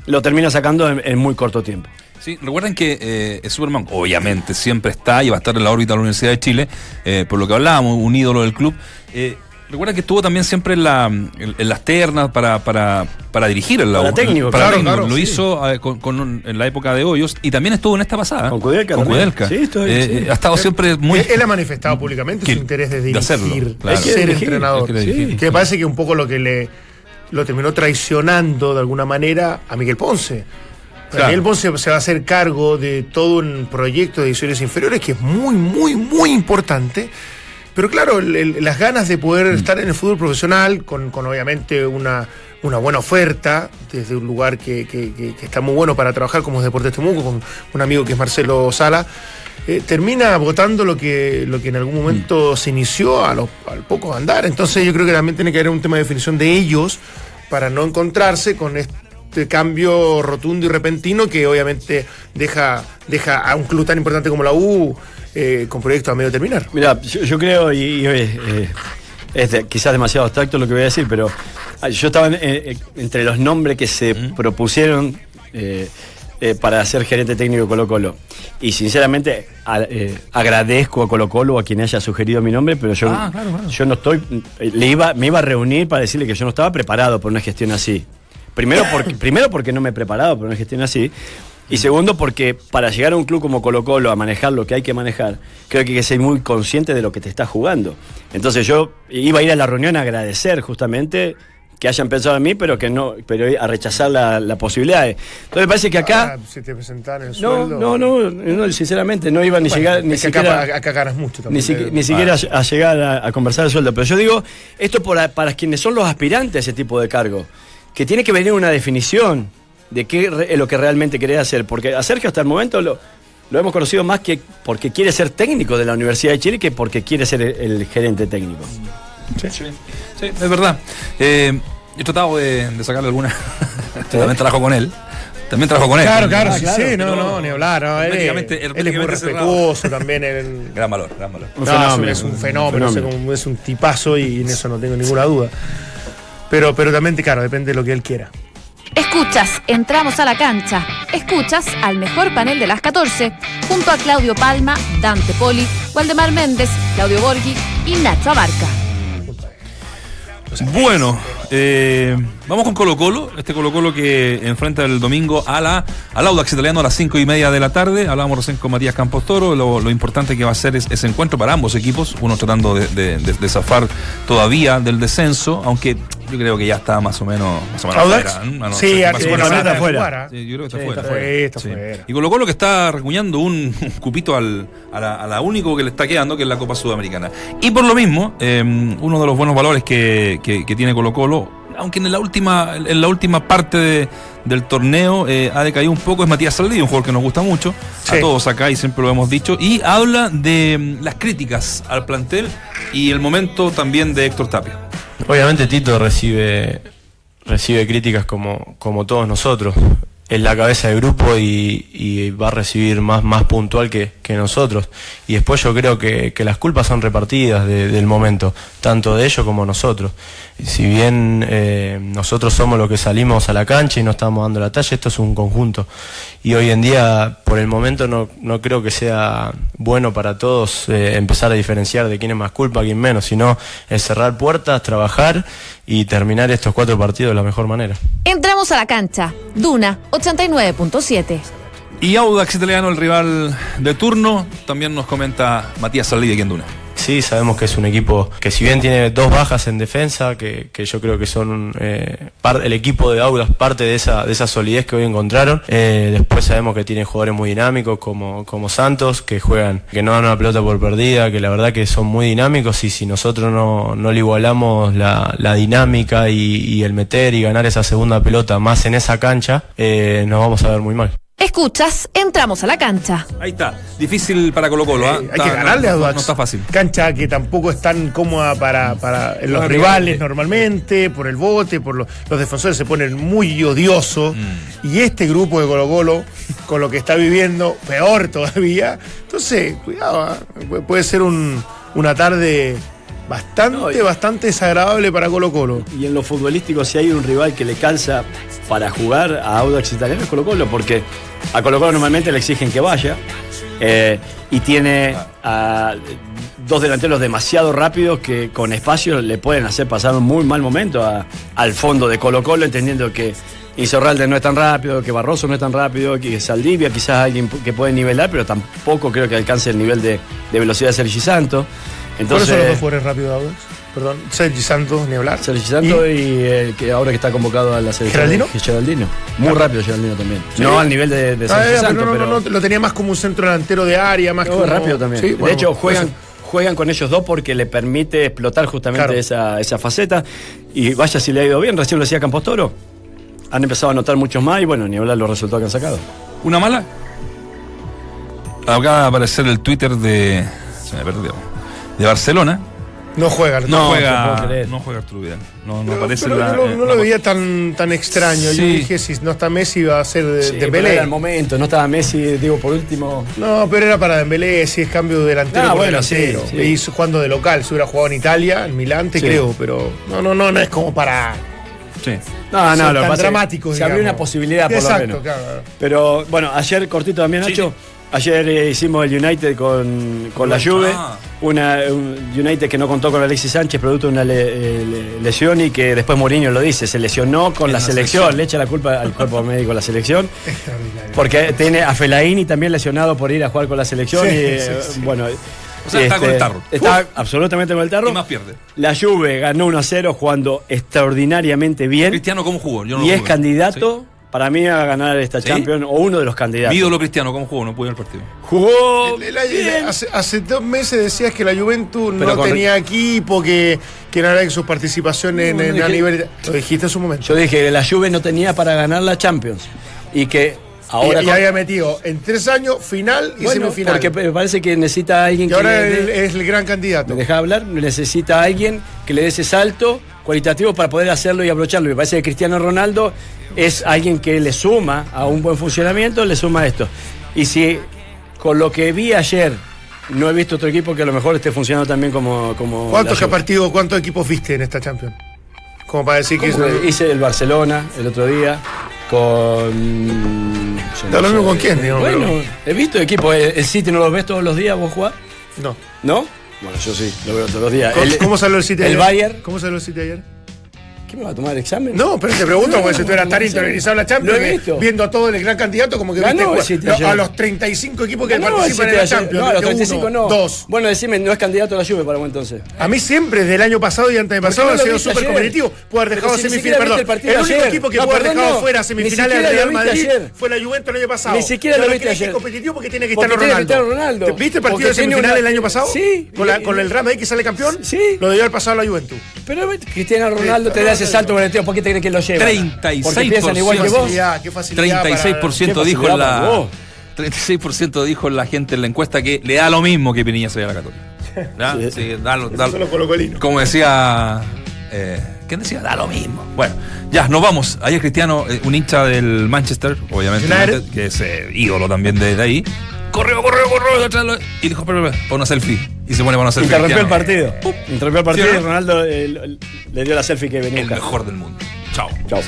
lo termina sacando en, en muy corto tiempo. Sí, recuerden que eh, Superman obviamente siempre está y va a estar en la órbita de la Universidad de Chile, eh, por lo que hablábamos, un ídolo del club. Eh, recuerden que estuvo también siempre en, la, en, en las ternas para, para, para dirigir el Para técnico, para claro, técnico. claro, Lo sí. hizo eh, con, con un- en la época de Hoyos y también estuvo en esta pasada. Con Kudelka Con. Kudelka. Sí, estoy- Eh, sí. eh, Ha estado siempre muy... Él, él ha manifestado públicamente Que- su interés de de dirigir, hacerlo, claro. de ser dirigir, entrenador. Que me parece que un poco lo que le lo terminó traicionando de alguna manera a Miguel Ponce. Claro. Miguel Ponce se va a hacer cargo de todo un proyecto de divisiones inferiores que es muy, muy, muy importante. Pero claro, el- el- las ganas de poder Mm. estar en el fútbol profesional, con, con obviamente una, una buena oferta, desde un lugar que, que- que- que está muy bueno para trabajar como es Deportes Temuco, con un amigo que es Marcelo Sala, eh, termina agotando lo que, lo que en algún momento se inició a los, al poco andar. Entonces yo creo que también tiene que haber un tema de definición de ellos para no encontrarse con este cambio rotundo y repentino que obviamente deja, deja a un club tan importante como la U eh, con proyectos a medio terminar. Mira, yo, yo creo, y, y, eh, eh, es de- quizás demasiado abstracto lo que voy a decir, pero ah, yo estaba en- eh, entre los nombres que se propusieron eh, eh, para ser gerente técnico de Colo Colo. Y sinceramente a- eh, agradezco a Colo Colo a quien haya sugerido mi nombre, pero yo, Ah, claro, claro. yo no estoy, le iba, me iba a reunir para decirle que yo no estaba preparado por una gestión así. Primero porque, primero porque no me he preparado por una gestión así. Y segundo, porque para llegar a un club como Colo Colo a manejar lo que hay que manejar, creo que hay que ser muy consciente de lo que te está jugando. Entonces yo iba a ir a la reunión a agradecer justamente que hayan pensado en mí, pero que no, pero a rechazar la, la posibilidad. Entonces me parece que acá. Ah, si te el No, sueldo. no, no, no, sinceramente no iba ni Bueno, llegar, ni es que siquiera. acá, acá ganas mucho Ni, también. siqui- eh. ni siquiera a, a llegar a, a conversar el sueldo. Pero yo digo, esto para, para quienes son los aspirantes a ese tipo de cargo, que tiene que venir una definición de qué es lo que realmente querés hacer. Porque a Sergio hasta el momento lo, lo hemos conocido más que porque quiere ser técnico de la Universidad de Chile que porque quiere ser el, el gerente técnico. Sí, es verdad. Eh, yo he tratado de, de sacarle alguna. [LAUGHS] También trabajo con él. También trabajo con él. Claro, claro, sí, sí, no, no, ni hablar. No, él, es- Herméticamente- él es muy respetuoso también. él- [LAUGHS] Gran valor, gran valor. Un No, fenómeno, es un un fenómeno, es un tipazo y en eso no tengo ninguna duda. Pero, pero también, claro, depende de lo que él quiera. Escuchas, entramos a la cancha. Escuchas al mejor panel de las 14, junto a Claudio Palma, Dante Poli, Waldemar Méndez, Claudio Borghi y Nacho Abarca. Bueno, eh, vamos con Colo Colo, este Colo Colo que enfrenta el domingo a la, al Audax italiano a las cinco y media de la tarde. Hablábamos recién con Matías Campos Toro, lo, importante que va a ser es, ese encuentro para ambos equipos, uno tratando de, de- de- de zafar todavía del descenso, aunque yo creo que ya está más o menos, más o menos ¿Audax? afuera, ¿no? No, sí, más o menos está. Sí, yo creo que está Sí, fuera. está fuera. Sí, está Sí. fuera. Y Colo Colo que está recuñando un, [LAUGHS] un cupito al, a, la, a la único que le está quedando, que es la Copa Sudamericana. Y por lo mismo, eh, uno de los buenos valores que, que- que tiene Colo Colo, aunque en la última, en la última parte de- del torneo eh, ha decaído un poco, es Matías Saldí, un jugador que nos gusta mucho, Sí. a todos acá y siempre lo hemos dicho, y habla de mm, las críticas al plantel y el momento también de Héctor Tapia. Obviamente Tito recibe recibe críticas como, como todos nosotros. Es la cabeza del grupo y, y va a recibir más, más puntual que, que nosotros. Y después yo creo que, que las culpas son repartidas de- del momento, tanto de ellos como nosotros. Si bien eh, nosotros somos los que salimos a la cancha y no estamos dando la talla, esto es un conjunto. Y hoy en día, por el momento, no, no creo que sea bueno para todos eh, empezar a diferenciar de quién es más culpa, quién menos, sino es cerrar puertas, trabajar y terminar estos cuatro partidos de la mejor manera. Entramos a la cancha. Duna 89.7. Y Audax Italiano, el rival de turno, también nos comenta Matías Salí de Quienduna. Sí, sabemos que es un equipo que si bien tiene dos bajas en defensa, que, que yo creo que son eh, el equipo de Audas parte de esa, de esa solidez que hoy encontraron. Eh, después sabemos que tiene jugadores muy dinámicos como, como Santos, que juegan, que no dan una pelota por perdida, que la verdad que son muy dinámicos y si nosotros no, no le igualamos la, la dinámica y, y el meter y ganar esa segunda pelota más en esa cancha, eh, nos vamos a ver muy mal. Escuchas, entramos a la cancha. Ahí está. Difícil para Colo Colo. ¿ah? Hay Está- que ganarle a Audax. no está fácil. Cancha que tampoco es tan cómoda para, para los rivales no. normalmente, por el bote, por lo- los defensores se ponen muy odiosos. Mm. Y este grupo de Colo Colo, con lo que está viviendo, peor todavía. Entonces, cuidado, ¿ah? Pu- puede ser un- una tarde bastante, No, y- bastante desagradable para Colo Colo. Y en lo futbolístico, si hay un rival que le calza para jugar a Audax Italiano es Colo Colo, porque a Colo Colo normalmente le exigen que vaya eh, y tiene a dos delanteros demasiado rápidos que con espacio le pueden hacer pasar un muy mal momento a- al fondo de Colo Colo, entendiendo que Isorralde no es tan rápido, que Barroso no es tan rápido, que Saldivia quizás alguien que puede nivelar, pero tampoco creo que alcance el nivel de, de velocidad de Sergi Santos. ¿Cuáles son los dos Entonces, jugadores rápidos de Audax? Perdón, Sergi Santos, ni hablar. Sergi Santos y, el que ahora que está convocado a la selección. ¿Geraldino? Geraldino. Muy rápido Geraldino también. Sí. No al nivel de, de Ah, Sergi ya, Santos, pero no, pero, no, no, lo tenía más como un centro delantero de área, más como... rápido también. Sí, de bueno, hecho, juegan, pues, juegan con ellos dos porque le permite explotar justamente Claro. esa, esa faceta. Y vaya si le ha ido bien, recién lo decía Campostoro. Han empezado a anotar muchos más y bueno, ni hablar los resultados que han sacado. ¿Una mala? Acaba de aparecer el Twitter de. Se me perdió. De Barcelona. No juega. No, No, no juega. No juega Arturo Vidal. No, no Pero- aparece pero en la. yo no, eh, no la- lo veía tan, tan extraño. Yo dije, si no está Messi, va a ser de, Sí, Dembélé. era el momento, no estaba Messi, digo, por último. No, pero era para Dembélé, si es cambio de delantero Ah, por bueno, sí, delantero. sí. Y hizo jugando de local, si hubiera jugado en Italia, en Milán, te Sí. creo, pero no, no, no, no es como para Sí. No, no, lo tan dramático. Se abrió una posibilidad, por Exacto, lo menos. claro. Pero bueno, ayer cortito también, Nacho. Ayer eh, hicimos el United con, con la Juve. Ah. Una, un United que no contó con Alexis Sánchez, producto de una le- eh, le- lesión y que después Mourinho lo dice, se lesionó con En la la selección, selección. le echa la culpa al cuerpo médico de la selección. Extraordinario. Porque tiene a Fellaini también lesionado por ir a jugar con la selección. Sí, y, eh, sí, sí. Bueno, O sea, está con el tarro. Está absolutamente con el tarro. Y más pierde. La Juve ganó 1 a 0 jugando extraordinariamente bien. Cristiano, ¿cómo jugó? Yo no y lo es candidato para mí a ganar esta ¿Sí? Champions o uno de los candidatos. Mi ídolo Cristiano, ¿cómo jugó? No pude ver el partido. Jugó El- el- bien. hace, hace dos meses decías que la Juventus Pero no con- tenía equipo, que, que no era que su participación en, No, en a dije- nivel. Lo dijiste en su momento. Yo dije que la Juve no tenía para ganar la Champions y que ahora y, y con- había metido en tres años final y Bueno, semifinal. porque me parece que necesita alguien y que ahora le es el gran candidato. me deja hablar, necesita alguien que le dé ese salto cualitativo para poder hacerlo y aprovecharlo. Me parece que Cristiano Ronaldo es alguien que le suma a un buen funcionamiento, le suma esto. Y si con lo que vi ayer no he visto otro equipo que a lo mejor esté funcionando también como, como ¿Cuántos partidos, cuántos equipos viste en esta Champions? Como para decir que es ¿Cómo que Hice el Barcelona el otro día con. lo mismo con quién, digamos, Bueno, pero- he visto equipos. El, City no lo ves todos los días vos jugás, No. ¿no? Bueno, yo sí, lo veo todos los días. ¿Cómo, El- cómo salió el sitio El ayer? Bayern. ¿Cómo salió el sitio ayer? ¿Qué me va a tomar el examen? No, pero te pregunto, porque si tú eras tan interiorizado en la Champions, viendo a todo el gran candidato, como que Ganó viste el City a los 35 equipos que participan en la Champions. No, a los de uno, 35 no. Dos. Bueno, decime, no es candidato a la Juve para vos entonces. A mí siempre, desde el año pasado y antes de ¿Por qué pasado, ha sido súper competitivo. Puede haber dejado semifinales, perdón. El, único equipo que puede haber dejado fuera semifinales siquiera Real Madrid fue la Juventus el año pasado. Ni siquiera lo viste ayer. competitivo porque tiene que. Cristiano Ronaldo. ¿Viste el partido de semifinales el año pasado? Sí. Con el Real Madrid que sale campeón. Sí. Lo debió haber pasado a la Juventus. Pero Cristiano Ronaldo te da ese salto volanteo, ¿por qué te crees que lo lleva? 36%. Porque piensan igual que Qué vos. facilidad, qué facilidad. para- 36% ¿Qué dijo la. para vos? 36% dijo la gente en la encuesta que le da lo mismo que Pinilla se vaya a la Católica. Como decía eh, ¿Quién decía? Da lo mismo. Bueno, ya, nos vamos. Ayer Cristiano, eh, un hincha del Manchester, obviamente, United. Que es eh, ídolo también de, de ahí. Detrás de lo- y dijo, pero, para una selfie. Y se pone para una selfie. Interrumpió el partido. Interrumpió el partido ¿Sí y? Ronaldo le dio la selfie que venía El mejor del mundo. Chao. Chao.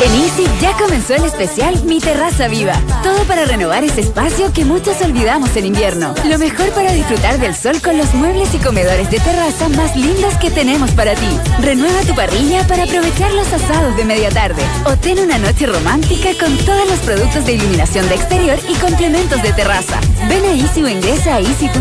En Easy ya comenzó el especial Mi Terraza Viva. Todo para renovar ese espacio que muchos olvidamos en invierno. Lo mejor para disfrutar del sol con los muebles y comedores de terraza más lindos que tenemos para ti. Renueva tu parrilla para aprovechar los asados de media tarde. O ten una noche romántica con todos los productos de iluminación de exterior y complementos de terraza. Ven a Easy o ingresa a easy.cl.